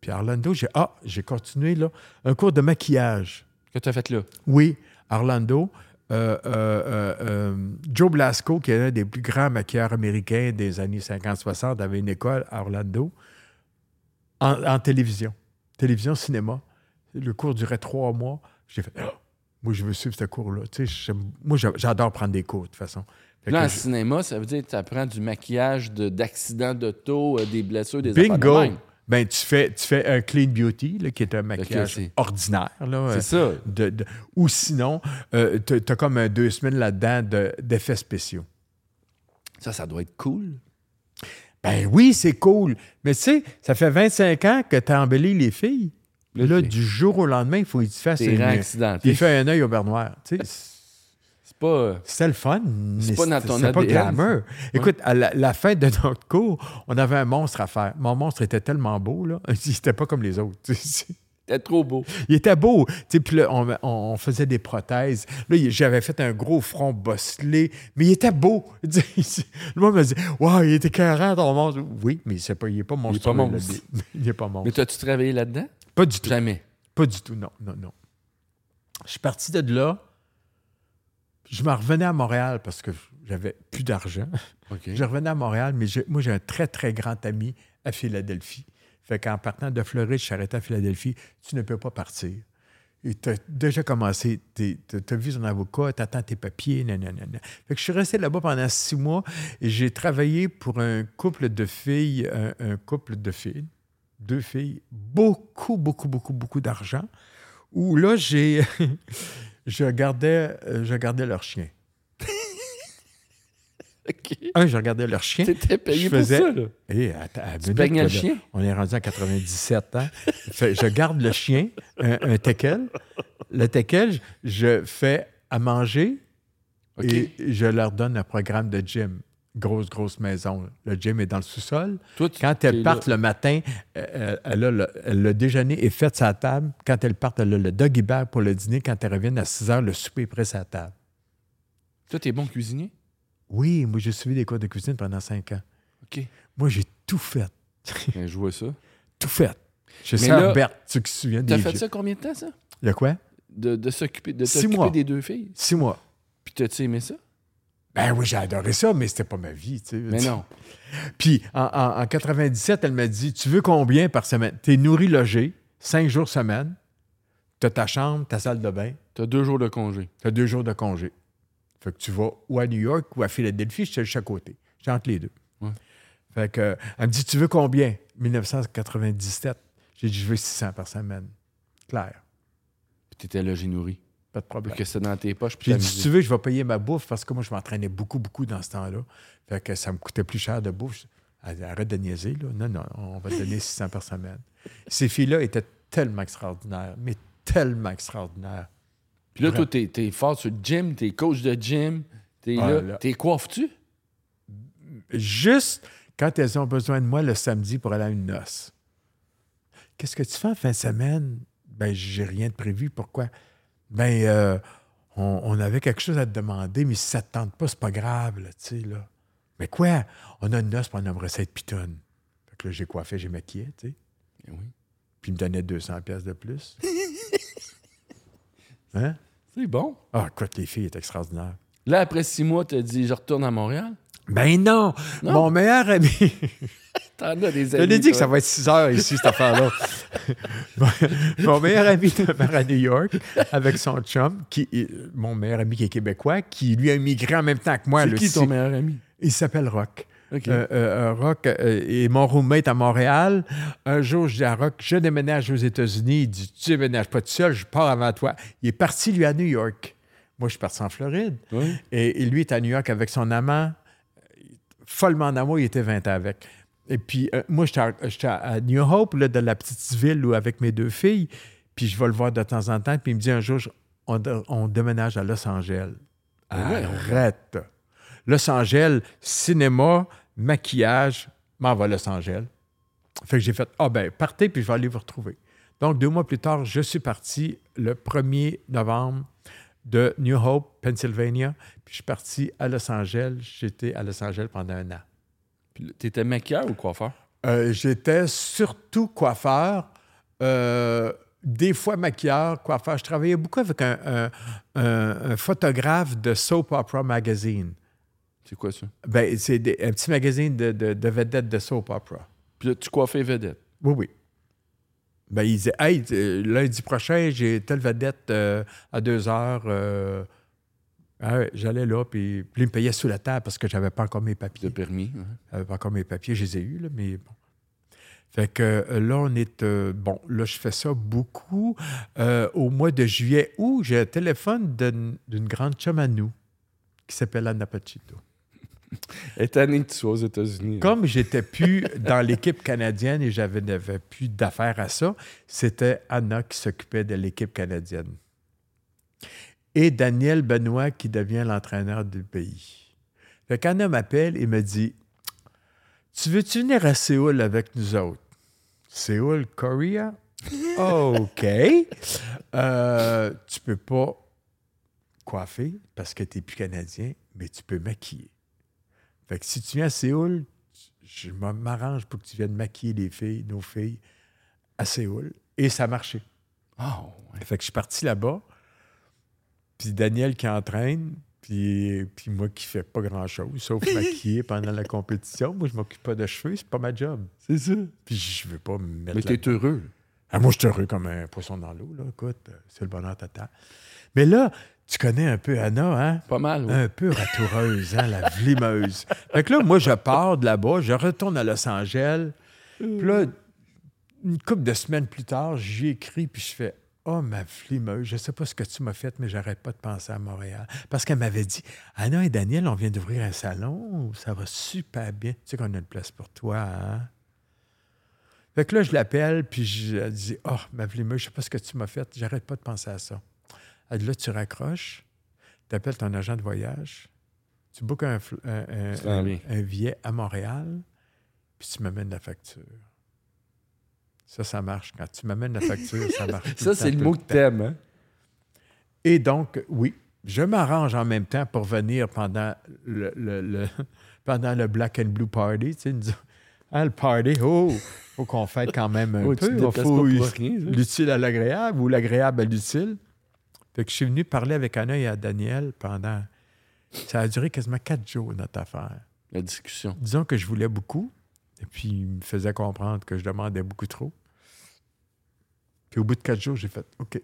Puis à Orlando, j'ai ah, j'ai continué là, un cours de maquillage. Que tu as fait là? Oui, Orlando. euh, euh, euh, Joe Blasco, qui est un des plus grands maquilleurs américains des années 50-60, avait une école à Orlando en, en télévision. Télévision, cinéma. Le cours durait trois mois. J'ai fait, Ah, moi, je veux suivre ce cours-là. Tu sais, moi, j'a- j'adore prendre des cours, de toute façon. Là, en je- cinéma, ça veut dire que tu apprends du maquillage de- d'accidents d'auto, des blessures, des Bingo! Ben, tu fais, tu fais un clean beauty, là, qui est un maquillage ordinaire. Là, C'est ça. de- de- ou sinon, euh, tu as comme un deux semaines là-dedans de- d'effets spéciaux. Ça, ça doit être cool. Ben oui, c'est cool. Mais tu sais, ça fait 25 ans que tu as embelli les filles. Là, du jour au lendemain, il faut qu'il te fasse T'es une... accidenté. Il fait un œil au beurre noir. Tu sais, C'est pas... euh, C'était le fun. C'est pas dans ton c'était pas glamour. Écoute, à la, la fin de notre cours, on avait un monstre à faire. Mon monstre était tellement beau, là. Il était pas comme les autres. sais. T'es trop beau. Il était beau. Puis là, on, faisait des prothèses. Là, il- j'avais fait un gros front bosselé, mais il était beau. Le monde me dit Waouh, il était carré ton monstre. Oui, mais c'est pas, il n'est pas monstre. monstre. Il n'est pas monstre. Mais t'as-tu travaillé là-dedans? Pas du tout. Jamais. Pas du tout, non, non, non. Je suis parti de là. Je m'en revenais à Montréal parce que j'avais plus d'argent. Je revenais à Montréal, mais moi, j'ai un très, très grand ami à Philadelphie. Fait qu'en partant de Floride, je suis arrêté à Philadelphie. Tu ne peux pas partir. Et tu as déjà commencé, tu as vu son avocat, tu attends tes papiers, nanana. Fait que je suis resté là-bas pendant six mois et j'ai travaillé pour un couple de filles, un, un couple de filles, deux filles, beaucoup, beaucoup, beaucoup, beaucoup d'argent, où là, j'ai, je gardais, euh, je gardais leur chien. OK. Un, je regardais leur chien. T'étais payé Je pour faisais- ça, là. Eh, attends, Tu minute, le chien? On est rendu à 97 ans. Je garde le chien, un, un teckel. Le teckel, je- fais à manger et je leur donne un programme de gym. Grosse, grosse maison. Le gym est dans le sous-sol. Quand là. partent le matin, euh, elle a le, le déjeuner est fait sur la table. Quand elles partent, elle a le doggy bag pour le dîner. Quand elles reviennent à 6 heures, le souper est prêt la table. Toi, t'es bon cuisinier? Oui, moi, j'ai suivi des cours de cuisine pendant 5 ans. OK. Moi, j'ai tout fait. Je vois ça. Tout fait. Je sais, Berthe, tu te souviens T'as des fait vieux- ça combien de temps, ça? De quoi? De, de s'occuper de Six t'occuper mois. des deux filles? Six mois. Puis t'as-tu aimé ça? Ben oui, j'ai adoré ça, mais c'était pas ma vie. tu sais. Mais non. Puis en, en- en 97, elle m'a dit Tu veux combien par semaine T'es nourri logé, cinq jours semaine. T'as ta chambre, ta salle de bain, T'as deux jours de congé. t'as deux jours de congé. Fait que tu vas ou à New York ou à Philadelphie, je suis de chaque côté. J'ai entre les deux. Ouais. Fait que, euh, elle me dit Tu veux combien 1997. J'ai dit Je veux 600 par semaine. Clair, Puis t'étais logé nourri. Pas de problème. Que c'était dans tes poches. Puis si tu veux, je vais payer ma bouffe parce que moi, je m'entraînais beaucoup, beaucoup dans ce temps-là. Fait que ça me coûtait plus cher de bouffe. Arrête de niaiser, là. Non, non, on va te donner 600 par semaine. Ces filles-là étaient tellement extraordinaires, mais tellement extraordinaires. Puis là, toi, t'es, t'es fort sur le gym, t'es coach de gym, t'es Ah, là. là. T'es coiffes-tu? Juste quand elles ont besoin de moi le samedi pour aller à une noce. Qu'est-ce que tu fais en fin de semaine? Ben, j'ai rien de prévu. Pourquoi? Ben, euh, on, on avait quelque chose à te demander, mais si ça te tente pas, c'est pas grave, là, tu sais, là. Mais quoi? On a une noce pour une recette pitonne. Fait que là, j'ai coiffé, j'ai maquillé, tu sais. Ben oui. Puis il me donnait 200 pièces de plus. Hein? C'est bon. Ah, écoute, les filles étaient extraordinaires. Là, après six mois, t'as dit, je retourne à Montréal? Ben non! Non? Mon meilleur ami... T'en as des Je amis. l'ai dit que ça va être 6 heures ici, cette affaire-là. Mon- mon meilleur ami demeure à New York avec son chum, qui est- mon meilleur ami qui est québécois, qui lui a immigré en même temps que moi. C'est qui ton meilleur ami? Il s'appelle Rock. Euh, euh, euh, Rock euh, est mon roommate à Montréal. Un jour, je dis à Rock, je déménage aux États-Unis. Il dit, tu déménages pas tout seul, je pars avant toi. Il est parti, lui, à New York. Moi, je suis parti en Floride. Oui. Et, et lui est à New York avec son amant. Follement en amour, il était 20 ans avec. Et puis, euh, moi, j'étais à, à New Hope, là, de la petite ville où, avec mes deux filles. Puis, je vais le voir de temps en temps. Puis, il me dit un jour, je- on, on déménage à Los Angeles. Ah ouais, Arrête. Los Angeles, cinéma, maquillage, m'en va à Los Angeles. Fait que j'ai fait, ah ben, partez, puis je vais aller vous retrouver. Donc, deux mois plus tard, je suis parti le 1er novembre de New Hope, Pennsylvania. Puis je suis parti à Los Angeles. J'étais à Los Angeles pendant un an. Puis T'étais maquilleur ou coiffeur? Euh, J'étais surtout coiffeur, euh, des fois maquilleur, coiffeur. Je travaillais beaucoup avec un, un- un- un photographe de Soap Opera Magazine. C'est quoi ça? Ben, c'est un petit magazine de, de, de vedettes de Soap Opera. Puis là, tu coiffais vedette. Oui, oui. Ben, il disait Hey, euh, lundi prochain, j'ai telle vedette euh, à deux heures. Ah ouais, J'allais là, puis, puis il me payait sous la table parce que j'avais pas encore mes Le papiers. permis. hein. J'avais pas encore mes papiers, je les ai eus, là, mais bon. Fait que euh, là, on est. euh, bon, là, je fais ça beaucoup. Euh, au mois de juillet, où j'ai un téléphone d'une grande chum à nous qui s'appelle Anna Pacito. Année que tu sois aux États-Unis. Comme j'étais plus dans l'équipe canadienne et j'avais n'avais plus d'affaires à ça, c'était Anna qui s'occupait de l'équipe canadienne. Et Daniel Benoît qui devient l'entraîneur du pays. Fait qu'Anna m'appelle et me dit Tu veux-tu venir à Séoul avec nous autres Séoul, Korea? OK. Euh, tu peux pas coiffer parce que tu n'es plus canadien, mais tu peux maquiller. Fait que si tu viens à Séoul, je m'arrange pour que tu viennes maquiller les filles, nos filles, à Séoul. Et ça a marché. Ah, ouais. Fait que je suis parti là-bas. Puis Daniel qui entraîne, puis, puis moi qui fais pas grand-chose, sauf maquiller pendant la compétition. Moi, je m'occupe pas de cheveux, c'est pas ma job. C'est ça. Puis je veux pas me mettre Mais t'es heureux. ah, moi, je suis heureux comme un poisson dans l'eau, là. Écoute, c'est le bonheur total. Mais là, tu connais un peu Anna, hein? Pas mal, oui. Un peu ratoureuse, hein, la vlimeuse. Fait que là, moi, je pars de là-bas, je retourne à Los Angeles. Puis là, une couple de semaines plus tard, j'y écris, puis je fais Oh, ma vlimeuse, je sais pas ce que tu m'as fait, mais j'arrête pas de penser à Montréal. Parce qu'elle m'avait dit Anna et Daniel, on vient d'ouvrir un salon, ça va super bien. Tu sais qu'on a une place pour toi, hein? Fait que là, je l'appelle, puis je dit Oh, ma vlimeuse, je sais pas ce que tu m'as fait, j'arrête pas de penser à ça. Elle dit Là, tu raccroches, tu appelles ton agent de voyage, tu bookes un, un- un- un billet à Montréal, puis tu m'amènes la facture. Ça, ça marche. Quand tu m'amènes la facture, ça marche. Ça, c'est le mot que t'aimes, hein? Et donc, oui, je m'arrange en même temps pour venir pendant le, le- le- pendant le Black and Blue Party. Tu sais, nous- hein, le party, oh, faut qu'on fête quand même un Oh, peu. déplaces faut l'utile à l'agréable ou l'agréable à l'utile. Fait que je suis venu parler avec Anna et à Daniel pendant... Ça a duré quasiment quatre jours, notre affaire. La discussion. Disons que je voulais beaucoup, et puis il me faisait comprendre que je demandais beaucoup trop. Puis au bout de quatre jours, j'ai fait OK.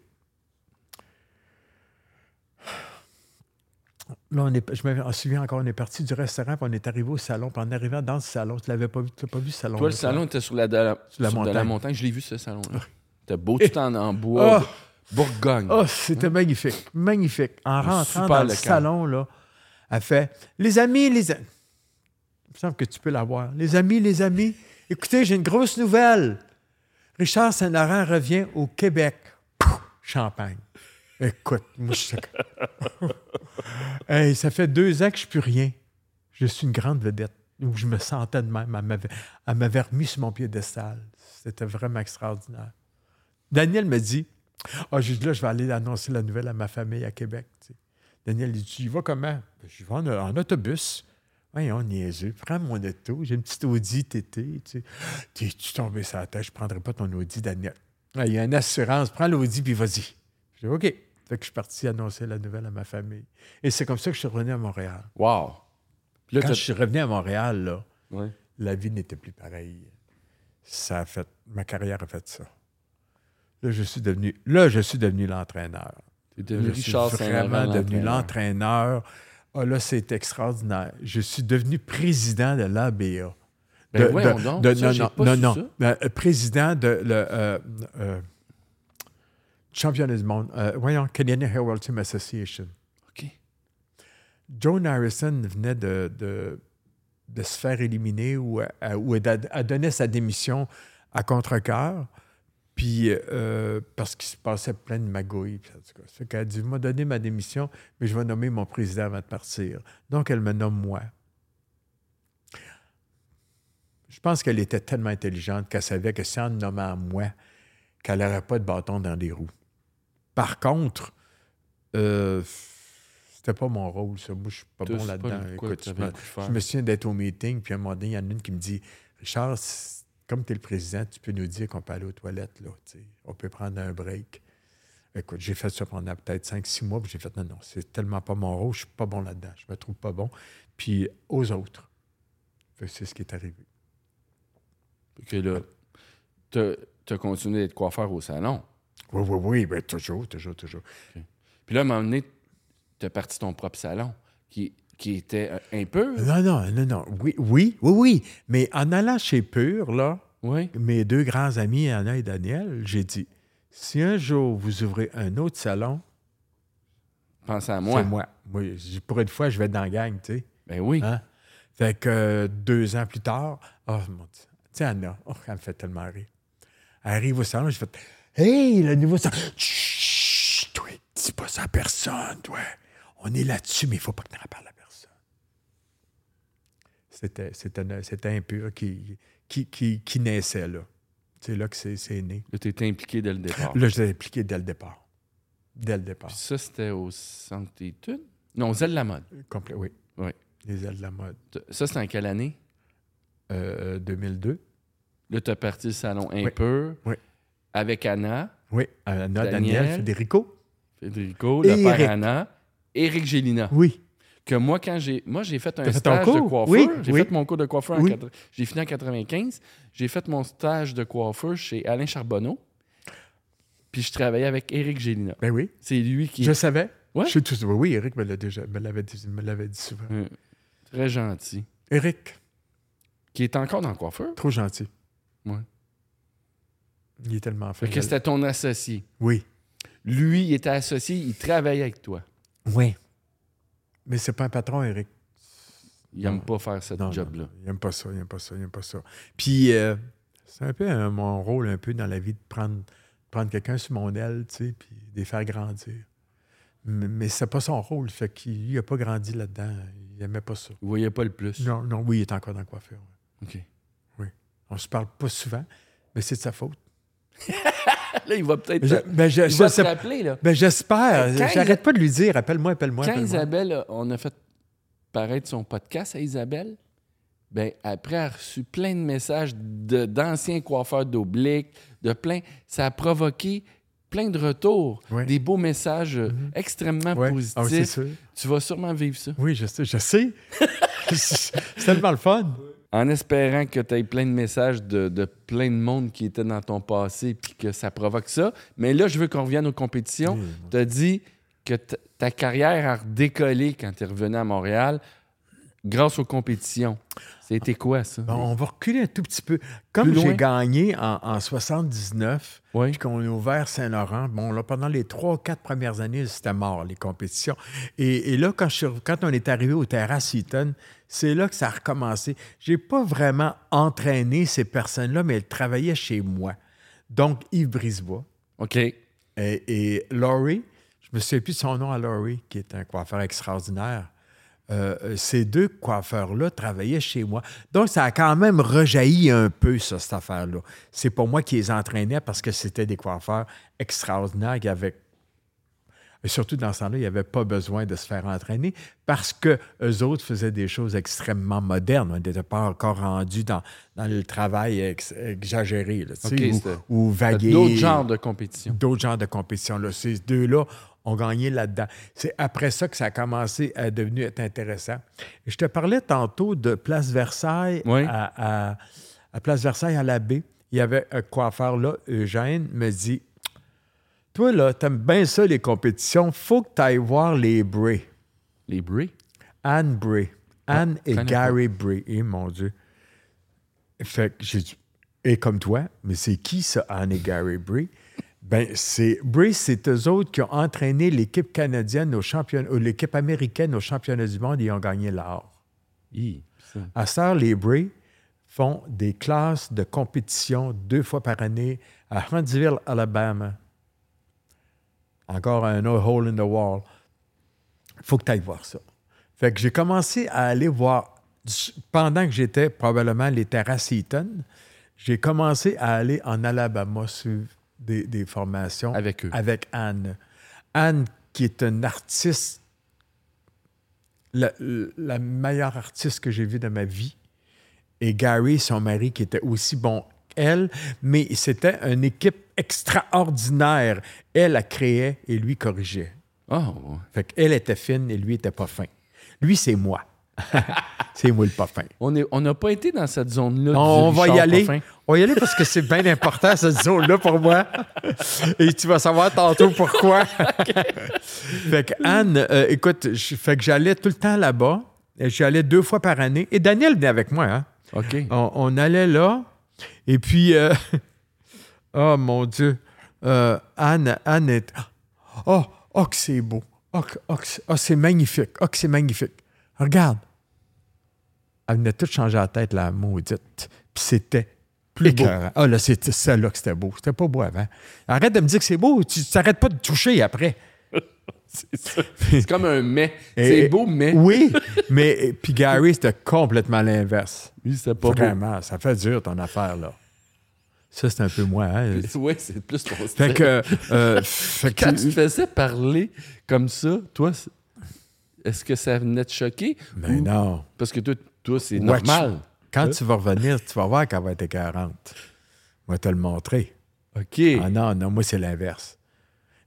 Là, on est, je me souviens encore, on est parti du restaurant, puis on est arrivé au salon. Puis en arrivant dans ce salon, tu l'avais pas vu, tu pas vu ce salon Toi, le salon était sur la, de la, Sur la sur de montagne. montagne. Je l'ai vu, ce salon-là. C'était beau, tout en, en bois. Oh! Bourgogne. Oh, c'était magnifique, magnifique. En rentrant dans le salon, là, elle fait Les amis, les amis. Il me semble que tu peux l'avoir. Les amis, les amis, écoutez, j'ai une grosse nouvelle. Richard Saint-Laurent revient au Québec. Champagne. Écoute, moi, je Hey, ça fait deux ans que je ne plus rien. Je suis une grande vedette. Où je me sentais de même. Elle m'avait, remis sur mon piédestal. C'était vraiment extraordinaire. Daniel me dit Ah, là, je vais aller annoncer la nouvelle à ma famille à Québec. Daniel dit Tu y vas comment? Ben, Je vais en autobus. Voyons, niaiseux. Prends mon auto. J'ai une petite Audi TT. Tu sais. T'es-tu tombé sur la tête? Je ne prendrai pas ton Audi, Daniel. Ah, Il y a une assurance. Prends l'Audi puis vas-y. Je dis OK. Fait que je suis parti annoncer la nouvelle à ma famille. Et c'est comme ça que je suis revenu à Montréal. Wow. Là, Quand je suis revenu à Montréal, là, Ouais. la vie n'était plus pareille. Ça a fait, ma carrière a fait ça. Là, je suis devenu, là, je suis devenu l'entraîneur. T'es devenu Je suis Richard Saint-Laurent, vraiment devenu l'entraîneur. Ah, là, c'est extraordinaire. Je suis devenu président de l'ABA. Ben De- de- donc, de- ça, non, non, pas non, non. ça. Euh, président de le euh, euh, championnat du monde. Voyons, Canadian Herald Team Association. OK. Joan Harrison venait de, se faire éliminer ou, à- ou donné sa démission à contre-cœur, puis euh, parce qu'il se passait plein de magouilles. puis en tout cas. Fait qu'elle a dit, m'a donné ma démission, mais je vais nommer mon président avant de partir. Donc, elle me nomme moi. Je pense qu'elle était tellement intelligente qu'elle savait que si en me nommant moi, qu'elle n'aurait pas de bâton dans les roues. Par contre, euh, c'était pas mon rôle, ça. Moi, je suis pas bon là-dedans. je me, souviens d'être au meeting, puis à un moment donné, il y en a une qui me dit Richard, comme tu es le président, tu peux nous dire qu'on peut aller aux toilettes, là. On peut prendre un break. Écoute, j'ai fait ça pendant peut-être 5-6 mois, puis j'ai fait non, non, c'est tellement pas mon rôle, je suis pas bon là-dedans, je me trouve pas bon. Puis aux autres. Que C'est ce qui est arrivé. que là, tu as continué d'être coiffeur au salon. Oui, oui, oui, ben, toujours, toujours, toujours. Puis là, à un moment donné, tu as parti ton propre salon, qui, qui était un peu. Non, non, non, non. Oui, oui, oui, oui. Mais en allant chez Pur, là, Oui. mes deux grands amis, Anna et Daniel, j'ai dit si un jour vous ouvrez un autre salon, Pense à c'est moi. moi. Moi, je- pour une fois, je vais être dans la gang, tu sais. Ben oui. Hein? Fait que euh, deux ans plus tard, oh mon Dieu. Tu sais, Anna, oh, elle me fait tellement rire. Elle arrive au salon, j'ai fait Hey, le nouveau salon. Chut, toi, dis pas ça à personne, toi. On est là-dessus, mais il faut pas que tu en parles. C'était, c'était, c'était un pur qui, qui, qui, qui naissait là. C'est là que c'est, c'est né. Là, tu étais impliqué dès le départ. Là, je l'ai impliqué dès le départ. Dès le départ. Puis ça, c'était au centre d'études? Non, Zelle la mode. Complet, oui. Oui. Les ailes de la mode. Ça, c'était en quelle année? Euh, 2002. Là, tu as parti le salon Oui. Oui. avec Anna, Oui. Anna, Daniel. Daniel, Federico. Federico, le père Eric. Anna, Éric Gélina. Oui. Que moi, quand j'ai. Moi, j'ai fait un fait stage de coiffeur. Oui, J'ai oui. fait mon cours de coiffeur Oui. J'ai fini en 95. J'ai fait mon stage de coiffeur chez Alain Charbonneau. Puis je travaillais avec Éric Gélina. Ben oui. C'est lui qui Je savais. Ouais. Je suis tout Oui, Eric me l'a déjà me l'avait dit, me l'avait dit souvent. euh, très gentil. Eric, Qui est encore dans le coiffeur. trop gentil. Ouais. Il est tellement fait. Fait que c'était ton associé. Oui. Lui, il était associé, il travaillait avec toi. Oui. Mais c'est pas un patron, Eric. Il n'aime pas faire ce Non, non, job-là. Il aime pas ça, il aime pas ça, il aime pas ça. Puis euh, c'est un peu euh, mon rôle un peu dans la vie de prendre, prendre quelqu'un sur mon aile, tu sais, puis de les faire grandir. Mais, mais c'est pas son rôle, fait qu'il n'a pas grandi là-dedans. Il aimait pas ça. Il voyait pas le plus. Non, non, oui, il est encore dans la coiffure. OK. On se parle pas souvent, mais c'est de sa faute. Là, il va peut-être. Je- ben, je- il va rappeler, là. ben, j'espère. J'arrête pas de lui dire appelle-moi, appelle-moi. Quand. Isabelle, on a fait paraître son podcast à Isabelle, ben après, elle a reçu plein de messages de- d'anciens coiffeurs d'obliques, de plein. Ça a provoqué plein de retours, des beaux messages euh, Mhm. extrêmement positifs. Ah oui, sûr. tu vas sûrement vivre ça. Oui, je sais. Je sais. c'est tellement le fun. En espérant que tu aies plein de messages de, de plein de monde qui était dans ton passé puis que ça provoque ça. Mais là, je veux qu'on revienne aux compétitions. Tu as dit que ta carrière a redécollé quand tu es revenu à Montréal grâce aux compétitions. C'était quoi, ça? Bon, on va reculer un tout petit peu. Comme j'ai gagné en, en 79, Oui. puis qu'on a ouvert Saint-Laurent, bon, là, pendant les trois ou quatre premières années, c'était mort, les compétitions. Et, et là, quand, je suis- quand on est arrivé au terrasse Eaton, c'est là que ça a recommencé. J'ai pas vraiment entraîné ces personnes-là, mais elles travaillaient chez moi. Donc, Yves Brisebois OK. et, et Laurie, je me souviens plus de son nom à Laurie, qui est un coiffeur extraordinaire. Euh, euh, ces deux coiffeurs-là travaillaient chez moi. Donc, ça a quand même rejailli un peu, ça, cette affaire-là. C'est pas moi qui les entraînais parce que c'était des coiffeurs extraordinaires qui avaient. Et surtout dans ce temps-là, il n'y avait pas besoin de se faire entraîner parce que eux autres faisaient des choses extrêmement modernes. On n'était pas encore rendus dans, dans le travail ex- exagéré, là, ou- vaguer. D'autres genres de compétitions. D'autres genres de compétitions. Là. Ces deux-là ont gagné là-dedans. C'est après ça que ça a commencé à devenir être intéressant. Et je te parlais tantôt de Place Versailles Oui. à, à- à Place Versailles à la baie. Il y avait un coiffeur là, Eugène, me dit Toi, là, t'aimes bien ça, les compétitions, faut que tu ailles voir les Bray. Les Bray? Anne Bray. Anne et Gary Bray. Eh, mon Dieu. Fait que j'ai dit, et comme toi, mais c'est qui ça, Anne et Gary Bray? Ben, c'est Bray, c'est eux autres qui ont entraîné l'équipe canadienne au championnat, ou l'équipe américaine au championnat du monde et ils ont gagné l'or. Ça. À temps, les Bray font des classes de compétition deux fois par année à Huntsville, Alabama. Encore un autre hole in the wall. Il faut que tu ailles voir ça. Fait que j'ai commencé à aller voir, pendant que j'étais probablement les terrasses Eaton, j'ai commencé à aller en Alabama suivre des, des formations Avec eux. avec Anne. Anne, qui est une artiste, la, la meilleure artiste que j'ai vue de ma vie. Et Gary, son mari, qui était aussi bon elle, mais c'était une équipe extraordinaire. Elle a créé et lui corrigeait. Oh, Fait qu'elle était fine et lui était pas fin. Lui, c'est moi. c'est moi le pas fin. on est- on n'a pas été dans cette zone-là. On, du va y aller. On va y aller parce que c'est bien important, cette zone-là, pour moi. Et tu vas savoir tantôt pourquoi. fait que Anne, euh, écoute, je- fait que j'allais tout le temps là-bas. J'allais deux fois par année. Et Daniel venait avec moi. Hein? OK. On, on allait là. Et puis, euh, oh mon Dieu, Euh, Anne, Anne est. Oh, oh, que c'est beau. Oh, oh, oh, c'est magnifique. Oh, que c'est magnifique. Regarde. Elle venait tout changer la tête, la maudite. Puis c'était plus beau. Ah, là, c'était celle-là que c'était beau. C'était pas beau avant. Arrête de me dire que c'est beau. Tu t'arrêtes pas de toucher après. C'est comme un mais. C'est beau, mais. Oui, mais puis Gary, c'était complètement l'inverse. Oui, c'est pas beau. Vraiment, ça fait dur ton affaire, là. Ça, c'est un peu moi. Hein? Oui, c'est plus ton Fait style. que. euh, fait que- Quand tu faisais parler comme ça, toi, est-ce que ça venait te choquer? Mais Ou- non. Parce que toi, toi c'est normal. Quand Hein? tu vas revenir, tu vas voir qu'elle va être 40. Je vais te le montrer. OK. Ah non, non, moi, c'est l'inverse.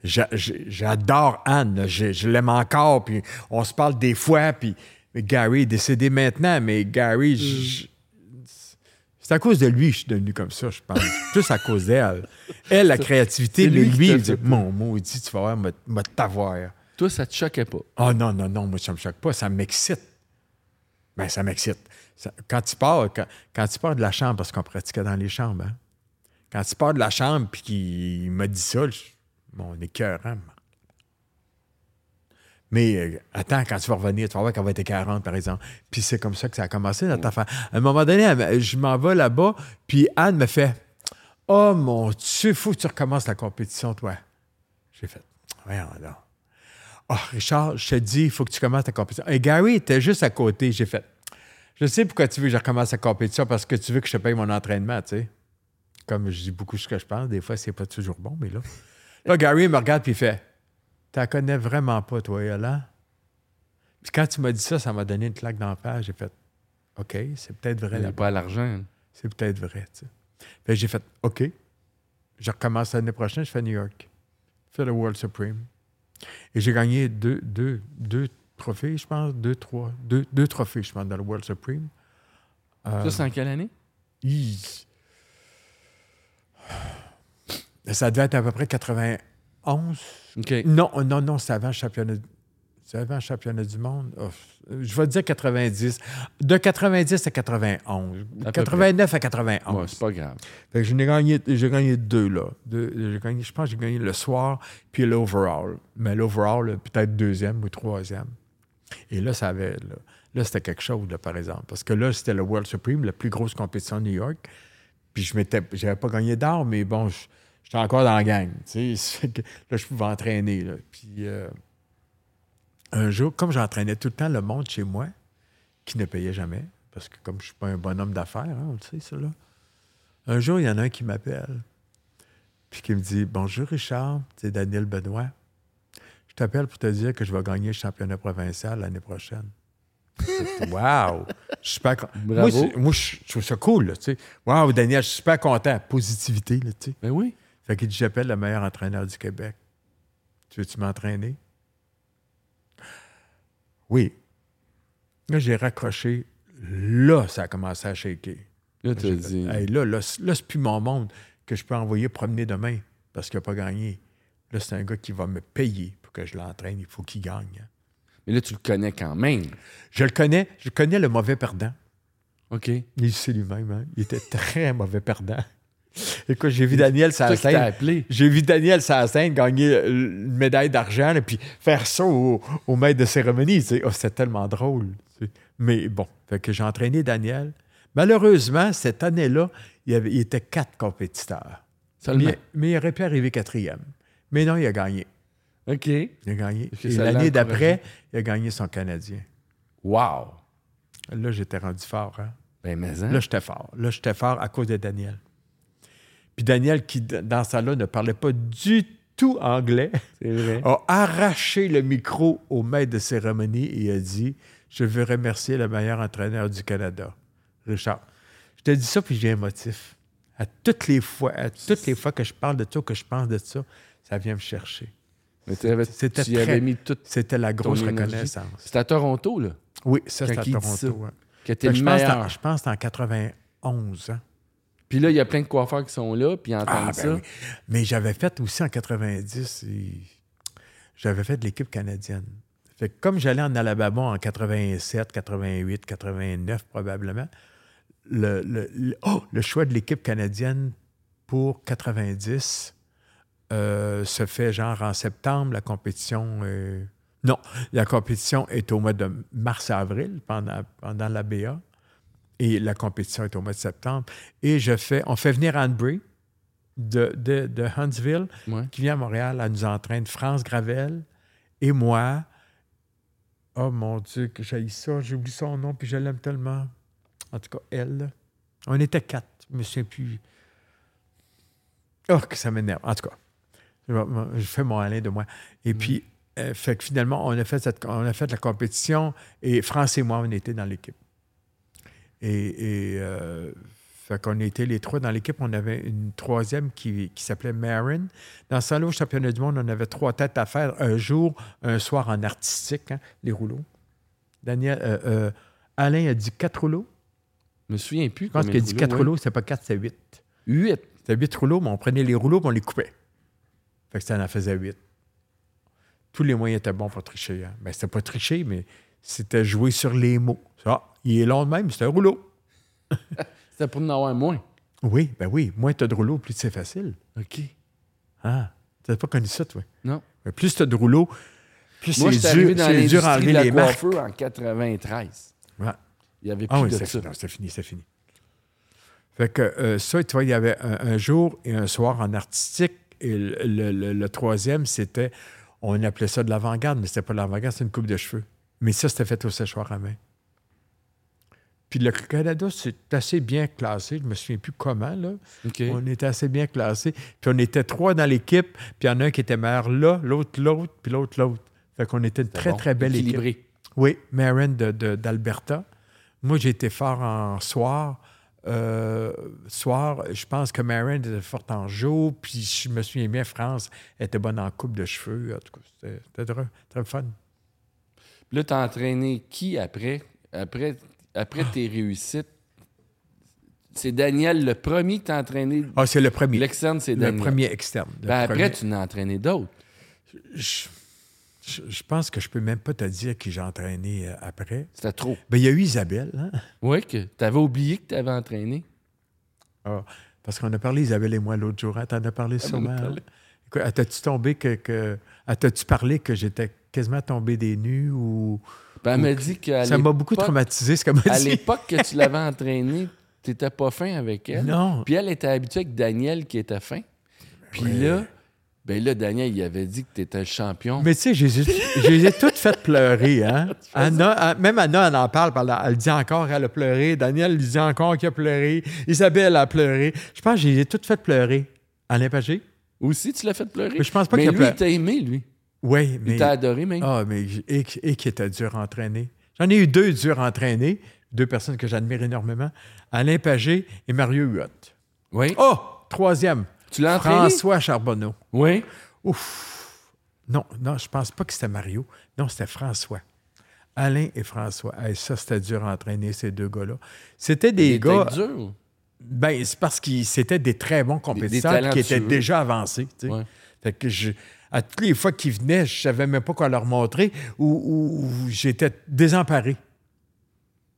J'adore Anne. Je, je l'aime encore. Puis on se parle des fois. Puis Gary est décédé maintenant. Mais Gary, je- c'est à cause de lui que je suis devenu comme ça, je pense. Plus à cause d'elle. Elle, la créativité, mais lui il dit Mon maudit, tu vas voir, m'a- t'avoir. Toi, ça te choquait pas? Oh non, non, non, moi, ça me choque pas. Ça m'excite. Ben, ça m'excite. Quand tu pars, quand, quand tu pars de la chambre, parce qu'on pratiquait dans les chambres, hein, quand tu pars de la chambre puis qu'il m'a dit ça, je, bon, on est cœurant. Mais euh, attends, quand tu vas revenir, tu vas voir qu'elle va être 40, par exemple. Puis c'est comme ça que ça a commencé, notre affaire. À un moment donné, elle je m'en vais là-bas, puis Anne me fait Oh mon Dieu, faut que tu recommences la compétition, toi. J'ai fait Voyons donc. Oh, Richard, je te dis, il faut que tu commences ta compétition. Et Gary était juste à côté. J'ai fait Je sais pourquoi tu veux que je recommence la compétition, parce que tu veux que je te paye mon entraînement, tu sais. Comme je dis beaucoup ce que je pense, des fois, c'est pas toujours bon, mais là. Là, Gary me regarde puis il fait Tu la connais vraiment pas, toi, Yolande? Puis quand tu m'as dit ça, ça m'a donné une claque dans la face. J'ai fait OK, c'est peut-être vrai Il n'y a pas l'argent. c'est peut-être vrai. Tu sais. J'ai fait OK. Je recommence l'année prochaine, je fais New York. Je fais le World Supreme. Et j'ai gagné deux, deux, deux trophées, je pense, deux, trois, deux, deux trophées, je pense, dans le World Supreme. Euh, Ça, c'est en quelle année? hi. Ça devait être à peu près 91. OK. Non, non, non, c'est avant le championnat. C'est avant le championnat du monde. Oh, je vais dire 90. De 90 à 91. À peu 89 à 91. Ouais, c'est pas grave. Fait que gagné, j'ai gagné deux, là. Deux- j'ai gagné, je pense que j'ai gagné le soir, puis l'overall. Mais l'overall, peut-être deuxième ou troisième. Et là, ça avait. Là, là, c'était quelque chose, là, par exemple. Parce que là, c'était le World Supreme, la plus grosse compétition de New York. Puis je m'étais. J'avais pas gagné d'or, mais bon, je- j'étais encore dans la gang. Tu sais. Là, je pouvais entraîner. Là. Puis euh, un jour, comme j'entraînais tout le temps le monde chez moi, qui ne payait jamais, parce que comme je suis pas un bonhomme d'affaires, hein, on le sait, ça, là. Un jour, il y en a un qui m'appelle, puis qui me dit Bonjour Richard, c'est Daniel Benoît. Je t'appelle pour te dire que je vais gagner le championnat provincial l'année prochaine. wow! Je suis Moi, Bravo. moi, je je trouve ça cool, là, tu sais. Wow, Daniel, je suis super content. Positivité, là, tu sais. Ben oui. Fait qu'il dit J'appelle le meilleur entraîneur du Québec. Tu veux-tu m'entraîner? Oui. Là, j'ai raccroché. Là, ça a commencé à shaker. Là, tu dit. Hey, là, là, c'est plus mon monde que je peux envoyer promener demain parce qu'il n'a pas gagné. Là, c'est un gars qui va me payer pour que je l'entraîne. Il faut qu'il gagne. hein. Mais là, tu le connais quand même. Je le connais. Je connais le mauvais perdant. OK. Il sait lui-même. hein. Il était très mauvais perdant. Écoute, j'ai vu Daniel Sassin. J'ai vu Daniel Sassin gagner une médaille d'argent et puis faire ça au, au maître de cérémonie. tu sais. Oh, C'était tellement drôle. tu sais. Mais bon, fait que j'ai entraîné Daniel. Malheureusement, cette année-là, il, y avait, il était quatre compétiteurs. Seulement? Mais, mais il aurait pu arriver quatrième. Mais non, il a gagné. OK. Il a gagné. Et l'année d'après, il a gagné son Canadien. Wow. Là, j'étais rendu fort. Hein? Ben, mais hein? Là, j'étais fort. Là, j'étais fort à cause de Daniel. Puis Daniel, qui, dans ça là ne parlait pas du tout anglais, vrai. a arraché le micro au maître de cérémonie et a dit Je veux remercier le meilleur entraîneur du Canada, Richard. Je te dis ça, puis j'ai un motif. À toutes les fois, à toutes les fois que je parle de ça, que je pense de ça, ça vient me chercher. Mais C'était tu y avais mis. C'était la grosse reconnaissance. C'est à Toronto, là, Oui, ça, c'est Quand à Toronto. ouais. que je, pense en, je pense que c'est en 91. Hein? Puis là, il y a plein de coiffeurs qui sont là, puis ils entendent Ah, ben ça. oui. Mais j'avais fait aussi en 90, et j'avais fait de l'équipe canadienne. Fait que comme j'allais en Alabama en 87, 88, 89 probablement, le, le- le- oh, le choix de l'équipe canadienne pour 90 euh, se fait genre en septembre. La compétition. euh, non, la compétition est au mois de mars-avril pendant, pendant la BA. Et la compétition est au mois de septembre. Et je fais, on fait venir Anne Bray de, de, de Huntsville Ouais. qui vient à Montréal. Elle nous entraîne France Gravel et moi. Oh mon Dieu, que j'ai ça. J'oublie son nom, puis je l'aime tellement. En tout cas, elle. On était quatre. Je me souviens plus. Oh, que ça m'énerve. En tout cas, je fais mon Alain de moi. Et puis, euh, fait que finalement, on a, fait cette- on a fait la compétition et France et moi, on était dans l'équipe. Et, et euh, fait qu'on était les trois dans l'équipe. On avait une troisième qui, qui s'appelait Marin. Dans ce temps-là, au championnat du monde, on avait trois têtes à faire un jour, un soir en artistique, hein, les rouleaux. Daniel, euh, euh, Alain a dit quatre rouleaux. Je me souviens plus. Je pense qu'il a dit quatre rouleaux, c'était pas quatre, c'était huit. Huit? C'était huit rouleaux, mais on prenait les rouleaux et on les coupait. Fait que ça en faisait huit. Tous les moyens étaient bons pour tricher. Hein. Ben, c'était pas tricher, mais c'était jouer sur les mots. Ça, il est long de même, c'est un rouleau. C'était pour en avoir moins. Oui, ben oui. Moins tu as de rouleaux, plus c'est facile. OK. Ah, tu n'as pas connu ça, toi? Non. Mais plus tu as de rouleaux, plus Moi, c'est dur, dans c'est dur à enlever les marques. en 93. Ouais. Il n'y avait plus Ah oui, de c'est ça. fini, c'est fini, c'est fini. Fait que euh, ça, tu vois, il y avait un, un jour et un soir en artistique. Et le, le- le- le troisième, c'était, on appelait ça de l'avant-garde, mais c'était pas de l'avant-garde, c'était une coupe de cheveux. Mais ça, c'était fait au séchoir à main. Puis le Canada, c'est assez bien classé. Je me souviens plus comment, là. On était assez bien classés. Puis on était trois dans l'équipe, puis il y en a un qui était meilleur là, l'autre l'autre, puis l'autre l'autre. Fait qu'on était une très, bon. très belle équipe. Équilibré. Oui, Marin de- de- d'Alberta. Moi, j'ai été fort en soir. Euh, soir, je pense que Marin était forte en jour, puis je me souviens bien, France était bonne en coupe de cheveux. En tout cas, c'était- c'était très, très fun. Puis là, tu as entraîné qui après? Après, après tes réussites? C'est Daniel le premier que tu as entraîné? Ah, c'est le premier. L'externe, c'est Le Daniel. premier externe. Le Ben, après, premier. tu en as entraîné d'autres. Je, je- je pense que je peux même pas te dire qui j'ai entraîné euh, après. C'était trop. Ben, il y a eu Isabelle, hein? Oui, que tu avais oublié que tu avais entraîné. Ah, parce qu'on a parlé, Isabelle et moi, l'autre jour. Hein? T'en as parlé Ah, sûrement. a hein? ah, t'as-tu tombé que. que ah, t'as-tu parlé que j'étais quasiment tombé des nues ou. Ben, elle ou que- dit qu'à Ça m'a beaucoup traumatisé, ce qu'elle m'a À l'époque que tu l'avais entraîné, tu n'étais pas fin avec elle. Non. Puis elle était habituée avec Daniel qui était fin. Puis là, ben là, Daniel, il avait dit que tu étais le champion. Mais tu sais, je les ai- toutes faites pleurer. Hein? Anna, même Anna, elle en parle. par là. Elle dit encore qu'elle a pleuré. Daniel lui dit encore qu'il a pleuré. Isabelle a pleuré. Je pense que je les ai toutes faites pleurer. Alain Pagé? Aussi, tu l'as fait pleurer? Mais je pense pas Mais qu'il a lui, pleuré. il t'a aimé, lui. Oui, mais. Il t'a adoré. Ah, mais et, et qui était dur à entraîner. J'en ai eu deux durs à entraîner, deux personnes que j'admire énormément, Alain Pagé et Mario Huot. Oui. Oh, troisième, Tu l'as entraîné? François Charbonneau. Oui. Ouf. Non, non, je pense pas que c'était Mario. Non, c'était François. Alain et François. Hey, ça, c'était dur à entraîner, ces deux gars-là. C'était des Il gars. était dur. Ben, c'est parce qu'ils c'était des très bons compétiteurs qui étaient déjà avancés. tu sais. Ouais. Fait que je, à toutes les fois qu'ils venaient, je savais même pas quoi leur montrer ou, j'étais désemparé.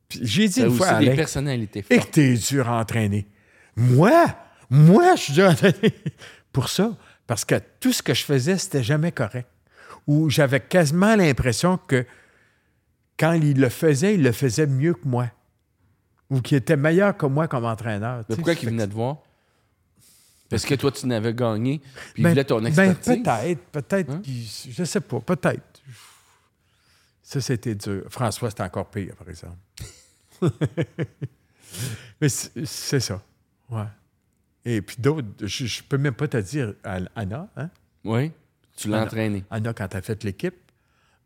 J'ai dit une fois à des personnalités et que fortes. t'es dur à entraîner. Moi, moi, je suis dur à entraîner. Pour ça, parce que tout ce que je faisais, c'était jamais correct. Ou j'avais quasiment l'impression que quand il le faisait, il le faisait mieux que moi. Ou qu'il était meilleur que moi comme entraîneur. Mais pourquoi que- venait te voir? Parce que toi, tu n'avais gagné, puis il Ben, voulait ton ben, expertise. peut-être, peut-être. Hein? Je sais pas, peut-être. Ça, c'était dur. François, c'était encore pire, par exemple. Mais c'est ça. Ouais. Et puis d'autres, je, je peux même pas te dire, Anna, hein? Oui. Tu l'as Anna. entraîné. Anna, quand elle a fait l'équipe,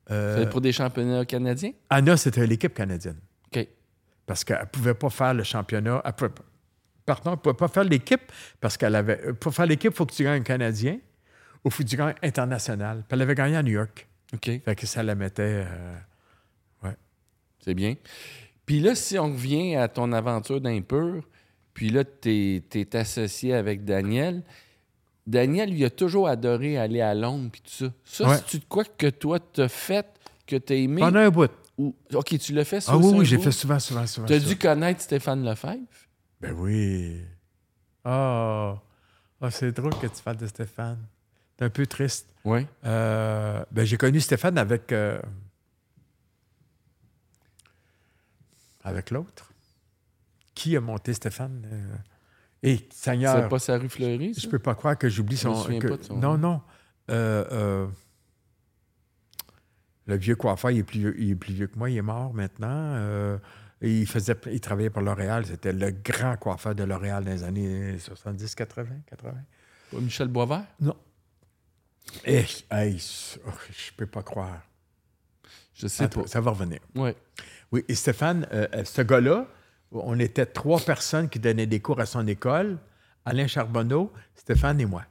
euh, C'était pour des championnats canadiens? Anna, c'était l'équipe canadienne. OK. Parce qu'elle ne pouvait pas faire le championnat. Elle pouvait pas. Pardon, elle ne pouvait pas faire l'équipe parce qu'elle avait. Pour faire l'équipe, il faut que tu gagnes un Canadien ou il faut que tu gagnes international. Puis elle avait gagné à New York. OK. Fait que ça la mettait. euh, C'est bien. Puis là, si on revient à ton aventure d'impur, puis là, tu es, associé avec Daniel. Daniel, lui, a toujours adoré aller à Londres, puis tout ça. Ça, Ouais. c'est-tu de quoi que toi, t'as fait, que t'as aimé? Pendant un bout. Ou... OK, tu l'as fait, ça Ah oui, oui, j'ai fait souvent, souvent, souvent. T'as dû connaître Stéphane Lefebvre? Ben oui. Ah, Ah, c'est drôle que tu parles de Stéphane. C'est un peu triste. Oui. Euh, ben, j'ai connu Stéphane avec. euh, avec l'autre. Qui a monté Stéphane? Euh, Hé, Seigneur, C'est pas sa rue Fleury, ça? je peux pas croire que j'oublie son. son non, non. Euh, le vieux coiffeur, il est, plus vieux, il est plus vieux que moi, il est mort maintenant. Il, faisait, il travaillait pour L'Oréal. C'était le grand coiffeur de L'Oréal dans les années 70, 80, 80. Pas Michel Boisvert? Eh, hey, oh, je peux pas croire. Je sais pas. Ça va revenir. Ouais. Oui, et Stéphane, euh, euh, ce gars-là, on était trois personnes qui donnaient des cours à son école. Alain Charbonneau, Stéphane et moi.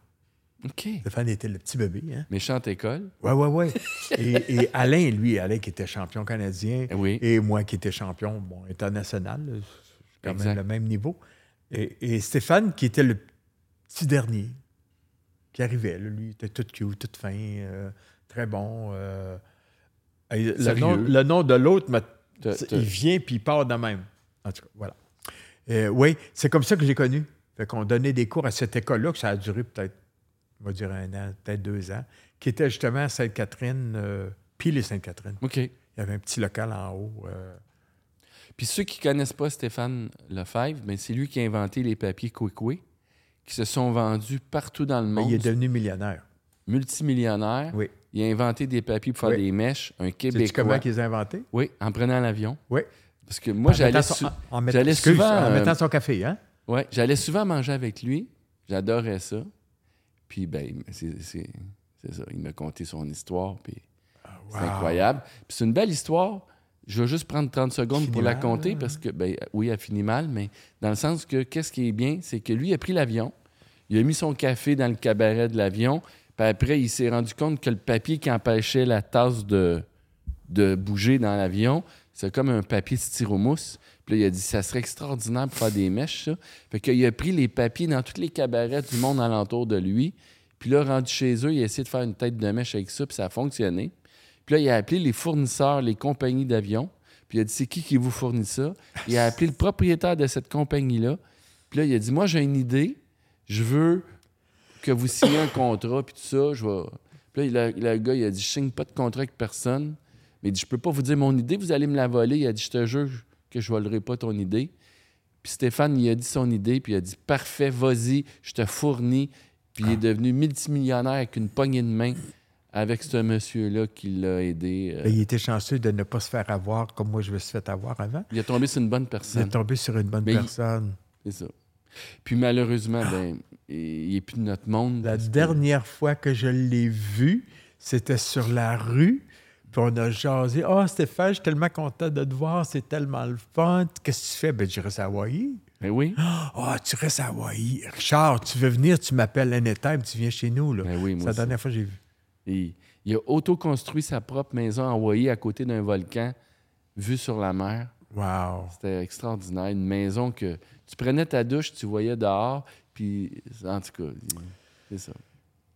OK. Stéphane était le petit bébé, hein? Méchante école. Ouais, ouais, ouais. et, et Alain, lui, Alain qui était champion canadien, Eh Oui. et moi qui étais champion bon, international, quand Exact. même le même niveau. Et, et Stéphane, qui était le petit dernier, qui arrivait, là, lui, était tout cute, tout fin, euh, très bon. euh, le, nom, le nom de l'autre, il vient puis il part de même. En tout cas, voilà. Euh, oui, c'est comme ça que j'ai connu. Fait qu'on donnait des cours à cette école-là, que ça a duré peut-être, on va dire un an, peut-être deux ans, qui était justement à Sainte-Catherine, euh, puis les Sainte-Catherine. OK. Il y avait un petit local en haut. euh, Puis ceux qui connaissent pas Stéphane Lefebvre, ben c'est lui qui a inventé les papiers Quickway, qui se sont vendus partout dans le mais monde. il est devenu millionnaire. Multimillionnaire. Oui. Il a inventé des papiers pour faire Oui. des mèches. Un Québécois. comment ils les ont inventés? Oui, en prenant l'avion. Oui. Parce que moi, j'allais souvent, en euh, mettant son café, hein? ouais, j'allais souvent manger avec lui. J'adorais ça. Puis, ben, c'est c'est- c'est ça. Il m'a conté son histoire. Puis c'est Wow. incroyable. Puis c'est une belle histoire. Je vais juste prendre 30 secondes pour la mal, compter hein? parce que, ben, oui, elle finit mal, mais dans le sens que qu'est-ce qui est bien, c'est que lui a pris l'avion, il a mis son café dans le cabaret de l'avion, puis après, il s'est rendu compte que le papier qui empêchait la tasse de, de bouger dans l'avion, c'est comme un papier de styromousse. Puis là, il a dit, ça serait extraordinaire pour faire des mèches, ça. Fait qu'il a pris les papiers dans tous les cabarets du monde alentour de lui. Puis là, rendu chez eux, il a essayé de faire une tête de mèche avec ça, puis ça a fonctionné. Puis là, il a appelé les fournisseurs, les compagnies d'avions. Puis il a dit, c'est qui qui vous fournit ça? Il a appelé le propriétaire de cette compagnie-là. Puis là, il a dit, moi, j'ai une idée. Je veux que vous signiez un contrat, puis tout ça. Je vais... Puis là, le gars, il a dit, je signe pas de contrat avec personne. Mais il dit, je peux pas vous dire mon idée, vous allez me la voler. Il a dit, je te jure que je volerai pas ton idée. Puis Stéphane, il a dit son idée, puis il a dit, parfait, vas-y, je te fournis. Puis il est devenu multimillionnaire avec une poignée de main avec ce monsieur-là qui l'a aidé. euh, Ben, il était chanceux de ne pas se faire avoir comme moi je me suis fait avoir avant. il est tombé sur une bonne Il est personne. tombé sur une bonne Mais il- personne. C'est ça. Puis malheureusement, ben, il n'est plus de notre monde. La que- dernière fois que je l'ai vu, c'était sur la rue. Puis on a jasé. Ah, Stéphane, je suis tellement content de te voir. C'est tellement le fun. Qu'est-ce que tu fais? Ben, je reste à Hawaï. Ben oui. Ah, tu restes à Hawaï. Richard, tu veux venir, tu m'appelles anytime, tu viens chez nous. Là. Ben oui, moi C'est la dernière fois que j'ai vu. Et il a auto-construit sa propre maison en Hawaï à côté d'un volcan, vue sur la mer. Wow. C'était extraordinaire. Une maison que tu prenais ta douche, tu voyais dehors, puis en tout cas, c'est ça.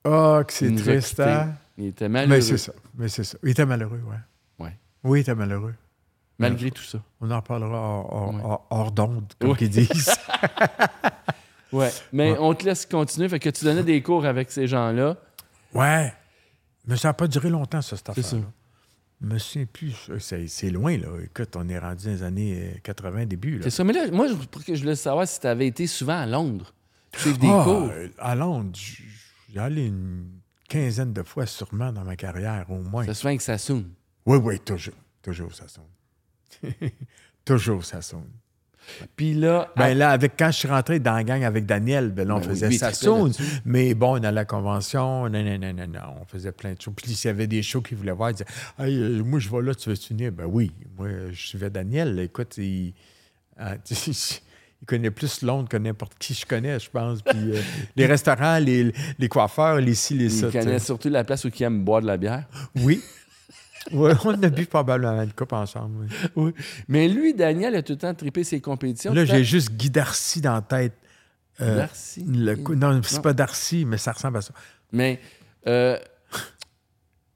Ah, que c'est triste, hein? Il était malheureux, Mais c'est ça. Mais c'est ça. Il était malheureux, ouais. Ouais. Oui, il était malheureux. malgré tout ça. On en reparlera hors, hors- Ouais. hors- hors d'onde, comme Ouais. qu'ils disent. Ouais. Mais Ouais. on te laisse continuer. Fait que tu donnais des cours avec ces gens-là. ouais. Mais ça n'a pas duré longtemps, ça, cette C'est affaire. ça. Je me souviens plus. C'est loin, là. Écoute, on est rendu dans les années euh, 80, début. Là. C'est ça. Mais là, moi, je- pour que je voulais savoir si tu avais été souvent à Londres. Suivre des Ah, cours. euh, À Londres, j- j'y allé une quinzaine de fois sûrement dans ma carrière, au moins. Ça se fait avec Sassoon. Oui, oui, toujours. Toujours, ça sonne. toujours, ça sonne. Puis là, Ben là, avec, quand je suis rentré dans la gang avec Daniel, ben là, on Ben oui, faisait ça sonne. là-dessus. Mais bon, dans la convention, non, non, non, non, non, on faisait plein de choses. Puis s'il y avait des shows qu'il voulait voir, il disait Hey, euh, moi, je vais là, tu veux venir? Ben oui, moi, je suivais Daniel. Écoute, il, ah, il connaît plus Londres que n'importe qui je connais, je pense. Puis euh, les restaurants, les, les coiffeurs, les ci, les ça. Il connaît surtout la place où il aime boire de la bière. Oui. Oui, on a bu probablement une coupe ensemble. Oui. Mais lui, Daniel, a tout le temps trippé ses compétitions. Là, j'ai juste Guy Darcy dans la tête. Euh, Darcy? le non, c'est pas Darcy, mais ça ressemble à ça. Mais euh,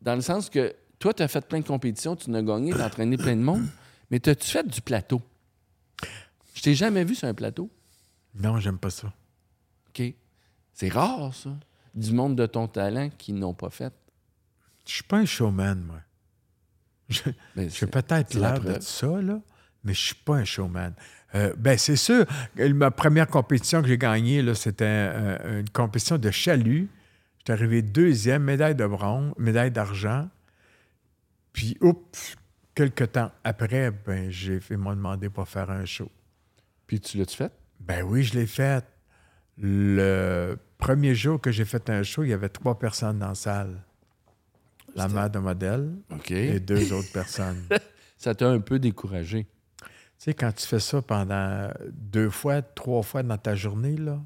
dans le sens que toi, tu as fait plein de compétitions, tu en as gagné, tu as entraîné plein de monde, mais as-tu fait du plateau? Je t'ai jamais vu sur un plateau. Non, j'aime pas ça. OK. C'est rare, ça. Du monde de ton talent qui n'ont pas fait. Je suis pas un showman, moi. Je, Ben, J'ai peut-être la l'air de ça, là, mais je suis pas un showman. Euh, ben, c'est sûr. que Ma première compétition que j'ai gagnée, là, c'était euh, une compétition de chalut. J'étais arrivé deuxième, médaille de bronze, médaille d'argent. Puis, oups, quelques temps après, ben, j'ai fait m'ont demandé pour faire un show. Puis tu l'as-tu fait? Ben oui, je l'ai fait. Le premier jour que j'ai fait un show, il y avait trois personnes dans la salle. La mère de modèle et deux autres personnes. Ça t'a un peu découragé? Tu sais, quand tu fais ça pendant deux fois, trois fois dans ta journée, là,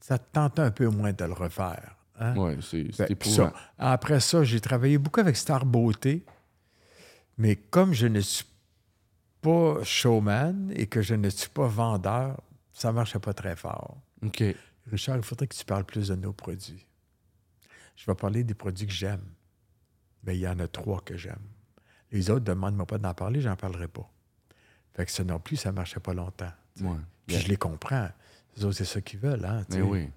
ça te tente un peu moins de le refaire. hein? Oui, c'est Ben, ça, après ça, j'ai travaillé beaucoup avec Star Beauté, mais comme je ne suis pas showman et que je ne suis pas vendeur, ça ne marchait pas très fort. OK. Richard, il faudrait que tu parles plus de nos produits. Je vais parler des produits que j'aime. Mais il y en a trois que j'aime. Les autres, demande-moi pas d'en parler, j'en parlerai pas. Fait que ça non plus, ça ne marchait pas longtemps. Ouais. Puis je les comprends. Les autres, c'est ça qu'ils veulent. Hein, Mais oui.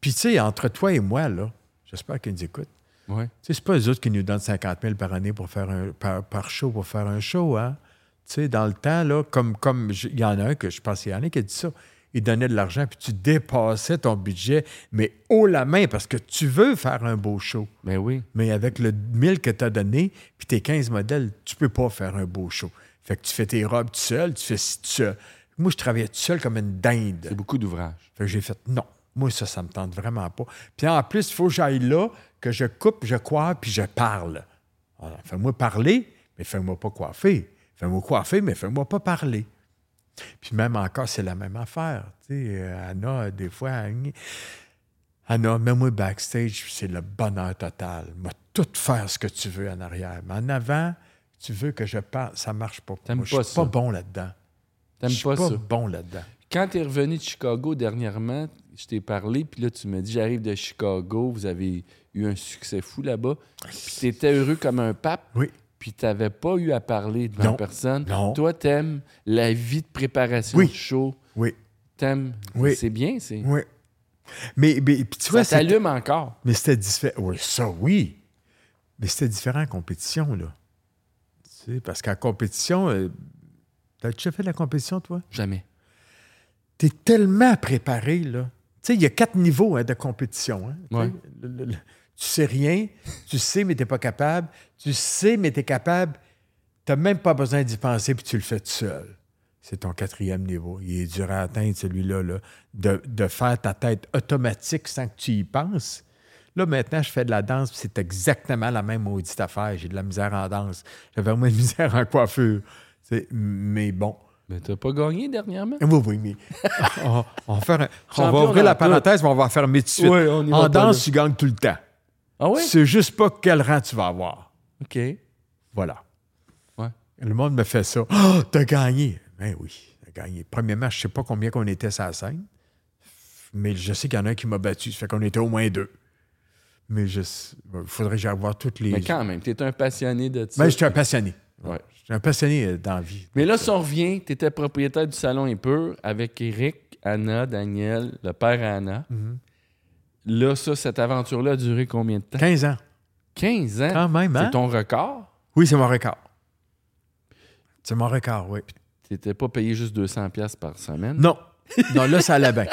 Puis, tu sais, entre toi et moi, là, j'espère qu'ils nous écoutent. Tu sais, c'est pas eux autres qui nous donnent 50 000 par année pour faire un, par, par show pour faire un show, hein? Tu sais, dans le temps, là, comme comme il y en a un que je pense qu'il y en a qui a dit ça. Il donnait de l'argent, puis tu dépassais ton budget, mais haut la main, parce que tu veux faire un beau show. Ben oui. Mais avec le 1000 que tu as donné, puis tes 15 modèles, tu peux pas faire un beau show. Fait que tu fais tes robes tout seul, tu fais tout seul. Moi, je travaillais tout seul comme une dinde. C'est beaucoup d'ouvrages. Fait que j'ai fait non. Moi, ça, ça me tente vraiment pas. Puis en plus, il faut que j'aille là, que je coupe, je coiffe, puis je parle. Alors, fais-moi parler, mais fais-moi pas coiffer. Fais-moi coiffer, mais fais-moi pas parler. Puis même encore, c'est la même affaire. Tu sais, euh, Anna, des fois, elle- Anna, mets-moi backstage, c'est le bonheur total. Moi, tout faire ce que tu veux en arrière. Mais en avant, tu veux que je parle, ça marche pas. Moi, je suis pas ça. bon là-dedans. Je suis pas, ça? bon là-dedans. Quand tu es revenu de Chicago dernièrement, je t'ai parlé, puis là, tu me dis j'arrive de Chicago, vous avez eu un succès fou là-bas. Puis tu étais heureux comme un pape, Oui. Puis tu n'avais pas eu à parler devant Non. personne. Non. Toi, t'aimes la vie de préparation Oui. de show. Oui. T'aimes. Oui. C'est bien, c'est. Oui. Mais, mais puis tu vois, ça t'allume encore. mais c'était différent. Oui, ça, oui. Mais c'était différent en compétition, là. Tu sais, parce qu'en compétition, euh, t'as déjà fait de la compétition, toi? Jamais. T'es tellement préparé, là. Tu sais, il y a quatre niveaux hein, de compétition. hein. Tu sais, Ouais. le- le- le- tu sais rien, tu sais, mais t'es pas capable. Tu sais, mais t'es capable. T'as même pas besoin d'y penser, puis tu le fais tout seul. C'est ton quatrième niveau. Il est dur à atteindre, celui-là, là, de, de faire ta tête automatique sans que tu y penses. Là, maintenant, je fais de la danse, c'est exactement la même maudite affaire. J'ai de la misère en danse. J'avais moins de misère en coiffure. Tu mais bon. Mais t'as pas gagné dernièrement? Oui, oui, mais on, on va, faire un- on va Champion ouvrir la parenthèse, mais on va fermer tout de suite. Oui, on y va en danse, là. tu gagnes tout le temps. Ah oui? C'est juste pas quel rang tu vas avoir. OK. Voilà. Ouais. Le monde me fait ça. Oh, t'as gagné. Ben oui, t'as gagné. Premièrement, je sais pas combien qu'on était sur la scène, mais je sais qu'il y en a un qui m'a battu. Ça fait qu'on était au moins deux. Mais je il faudrait que j'aille voir toutes les. Mais quand même, t'es un passionné de ça. Mais je suis un passionné. Ouais. Je suis un passionné euh, dans la vie. Mais là, si on revient, tu étais propriétaire du salon Impur avec Eric, Anna, Daniel, le père à Anna. Mhm. Là, ça, cette aventure-là a duré combien de temps? 15 ans. 15 ans? Quand même, hein? C'est ton record? Oui, c'est mon record. C'est mon record, oui. Tu n'étais pas payé juste 200$ piastres par semaine? Non. Non, là, ça allait bien.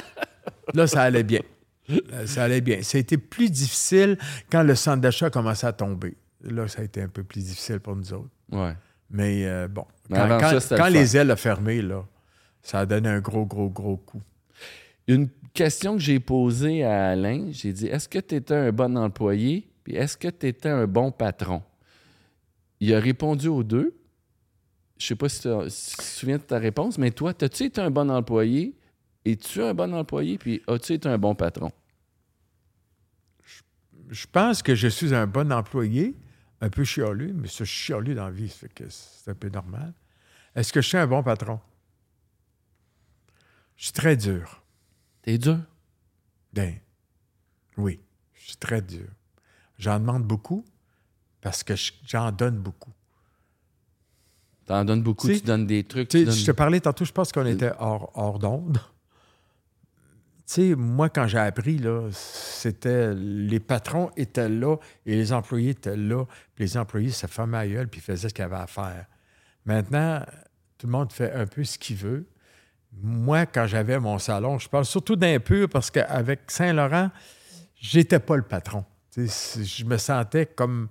Là, ça allait bien. Ça allait bien. Ça a été plus difficile quand le centre d'achat a commencé à tomber. Là, ça a été un peu plus difficile pour nous autres. Ouais. Mais euh, bon, Mais quand, avant quand- ça, c'était quand le les ailes ont fermé, là, ça a donné un gros, gros, gros coup. Une question que j'ai posée à Alain, j'ai dit est-ce que tu étais un bon employé puis est-ce que tu étais un bon patron? Il a répondu aux deux. je sais pas si, tu te souviens de ta réponse, mais toi, as-tu été un bon employé? Es-tu un bon employé? Puis as-tu été un bon patron? Je pense que je suis un bon employé, un peu chialu, mais ce chialu dans la vie, c'est un peu normal. Est-ce que je suis un bon patron? Je suis très dur. T'es dur? Ben, oui, je suis très dur. J'en demande beaucoup parce que je- j'en donne beaucoup. T'en donnes beaucoup, Tu donnes des trucs. Tu donnes- je te parlais tantôt, je pense qu'on était hors, hors d'onde. Tu sais, moi, quand j'ai appris, là, c'était les patrons étaient là et les employés étaient là. Puis les employés se fermaient la gueule puis faisaient ce qu'ils avaient à faire. Maintenant, tout le monde fait un peu ce qu'il veut. Moi, quand j'avais mon salon, je parle surtout d'impur parce qu'avec Saint-Laurent, j'étais pas le patron. Je me sentais comme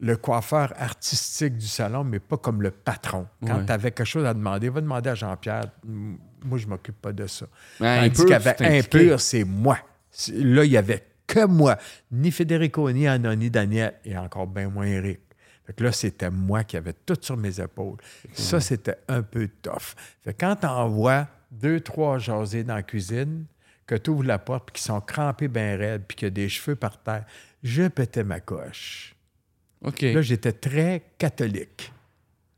le coiffeur artistique du salon, mais pas comme le patron. Quand Ouais. tu avais quelque chose à demander, va demander à Jean-Pierre. Moi, je m'occupe pas de ça. Ben, Tandis qu'avec impur, c'est moi. Là, il y avait que moi. Ni Federico, ni Anna, ni Daniel, et encore bien moins Eric. Fait que là, c'était moi qui avais tout sur mes épaules. Ça, c'était un peu tough. Fait que quand tu envoies deux, trois jasés dans la cuisine, que tu ouvres la porte, puis qu'ils sont crampés bien raides, puis qu'il y a des cheveux par terre, je pétais ma coche. OK. Là, j'étais très catholique.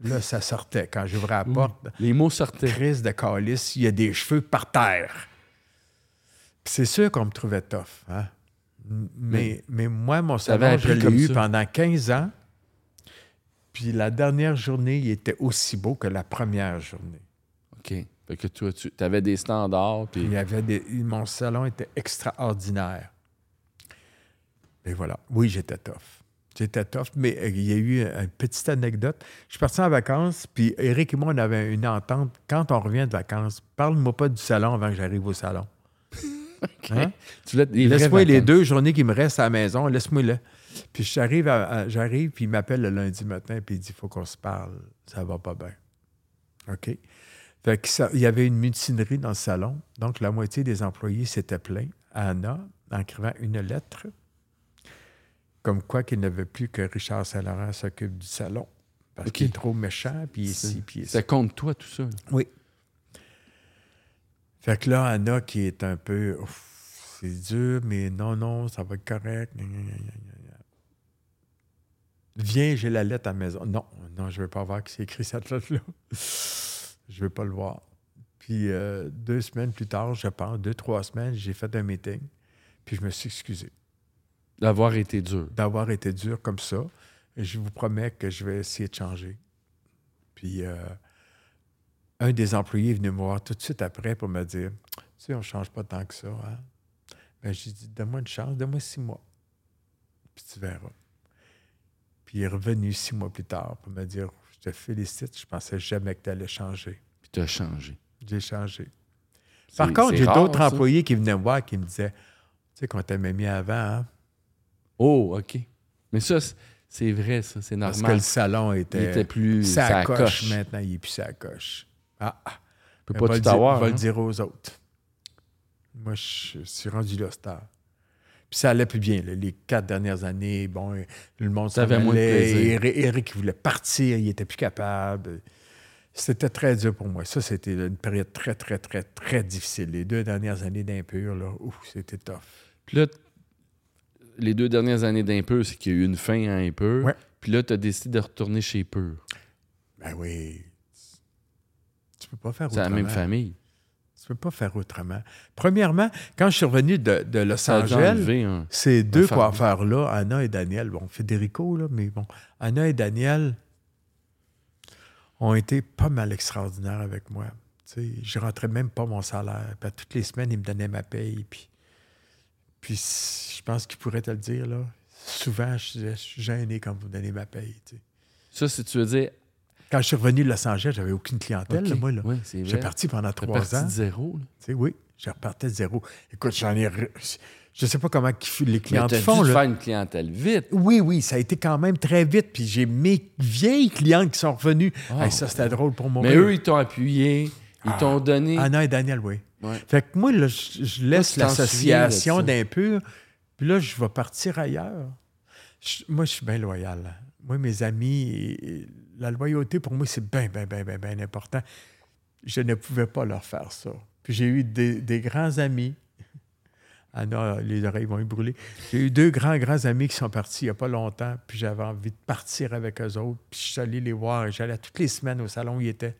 Là, ça sortait. Quand j'ouvrais la porte, Les mots sortaient. crise de calice, il y a des cheveux par terre. Puis c'est sûr qu'on me trouvait tough. hein. Mais, mais moi, mon salon, je l'ai eu ça. pendant 15 ans. Puis la dernière journée, il était aussi beau que la première journée. OK. Fait que toi, tu avais des standards. Puis... Il y avait des, mon salon était extraordinaire. Et voilà. Oui, j'étais tough. J'étais tough, mais euh, il y a eu une petite anecdote. Je suis parti en vacances, puis Eric et moi, on avait une entente. Quand on revient de vacances, parle-moi pas du salon avant que j'arrive au salon. Hein? Laisse-moi les deux journées qui me restent à la maison, laisse-moi là. Puis j'arrive, j'arrive, puis il m'appelle le lundi matin, puis il dit, il faut qu'on se parle, ça va pas bien. OK? Fait que ça- il y avait une mutinerie dans le salon, donc la moitié des employés s'étaient plaints à Anna en écrivant une lettre, comme quoi qu'il ne veut plus que Richard Saint-Laurent s'occupe du salon, parce qu'il est trop méchant, puis il est C'est- ci, puis ça. Contre toi, tout ça. là. Oui. Fait que là, Anna, qui est un peu. C'est dur, mais non, non, ça va être correct. Viens, j'ai la lettre à la maison. Non, non, je veux pas voir qui s'est écrit cette lettre-là. Je veux pas le voir. Puis euh, deux semaines plus tard, je pense, deux, trois semaines, j'ai fait un meeting. Puis je me suis excusé D'avoir été dur. d'avoir été dur comme ça. Et je vous promets que je vais essayer de changer. Puis euh, un des employés est venu me voir tout de suite après pour me dire Tu sais, on ne change pas tant que ça. Hein? Ben, j'ai dit Donne-moi une chance, donne-moi six mois. Puis tu verras. Puis il est revenu six mois plus tard pour me dire te félicite, je pensais jamais que tu allais changer. Puis tu as changé. J'ai changé. Par contre, j'ai d'autres employés qui venaient me voir qui me disaient Tu sais, qu'on t'aimait mis avant, hein? Oh, OK. Mais ça, c'est- vrai, ça. C'est Parce que normal. le salon Il était, était plus. ça Ça coche. coche. maintenant, il est plus ça coche. Ah, ah. peut pas va tout avoir. Va hein. le dire aux autres. Moi, je suis rendu là, star. Puis ça allait plus bien. là. Les quatre dernières années, bon, le monde s'en allait. Eric, voulait partir, il était plus capable. C'était très dur pour moi. Ça, c'était une période très, très, très, très difficile. Les deux dernières années d'impur, là, c'était tough. Puis là, les deux dernières années d'impur, c'est qu'il y a eu une fin à impur. Ouais. Puis là, tu as décidé de retourner chez Pur. Ben oui. Tu peux pas faire C'est la autrement. même famille. Tu peux pas faire autrement. Premièrement, quand je suis revenu de, de Los Angeles, un. ces deux coiffeurs-là, Anna et Daniel, bon, Federico, là, mais bon, Anna et Daniel ont été pas mal extraordinaires avec moi. Sais, je rentrais même pas mon salaire. Puis toutes les semaines, ils me donnaient ma paye. Puis, puis je pense qu'ils pourraient te le dire, là. Souvent, je je suis gêné quand vous me donnez ma paye. Ça, si tu veux dire. Quand je suis revenu de Los Angeles, j'avais aucune clientèle, là, moi. Là. Oui, c'est J'ai parti pendant trois parti ans. de zéro. là. Tu sais, oui, je repartais de zéro. Écoute, j'en ai. re- Je sais pas comment les Mais clients t'as font. dû là. faire une clientèle vite. Oui, oui, ça a été quand même très vite. Puis j'ai mes vieilles clientes qui sont revenues. Ah, Hey, ça, c'était drôle pour moi. Mais eux, ils t'ont appuyé. Ils Ah. t'ont donné. Anna et Daniel, oui. Ouais. Fait que moi, là, je, je laisse l'association d'impur. Puis là, je vais partir ailleurs. Je- moi, je suis bien loyal. Moi, mes amis, la loyauté, pour moi, c'est bien, bien, bien, bien, bien important. Je ne pouvais pas leur faire ça. Puis j'ai eu des, grands amis. Anna, les oreilles vont y brûler. J'ai eu deux grands, grands amis qui sont partis il n'y a pas longtemps, puis j'avais envie de partir avec eux autres. Puis je suis allé les voir et j'allais toutes les semaines au salon où ils étaient.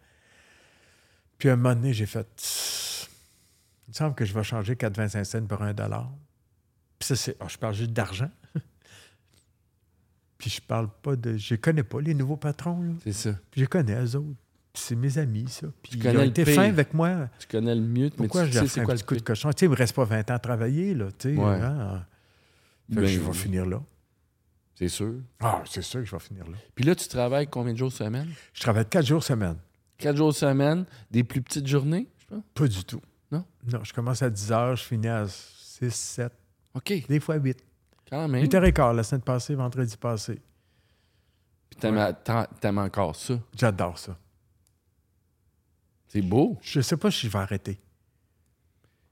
Puis à un moment donné, j'ai fait Il me semble que je vais changer 4,25 cents pour un dollar. Puis ça, c'est. ah, je parle juste d'argent. Puis je parle pas de. Je connais pas les nouveaux patrons, là. C'est ça. Puis je connais eux autres. Puis c'est mes amis, ça. Puis Tu ils connais ont le été fins avec moi. Tu connais le mieux, mais Pourquoi tu je sais c'est un quoi petit le coup de cochon? Tu sais, il me reste pas 20 ans à travailler, là. Tu sais, Ouais. hein? Ben, je vais finir là. C'est sûr. Ah, c'est sûr que je vais finir là. Puis là, tu travailles combien de jours semaine? Je travaille quatre jours semaine. Quatre jours semaine, des plus petites journées, je pense? Pas du tout. Non? Non, je commence à 10 heures, je finis à 6, 7, OK, des fois 8. Quand même. 8 h 15 la semaine passée, vendredi passé. Puis t'aimes, encore ça. J'adore ça. C'est beau. Je sais pas si je vais arrêter.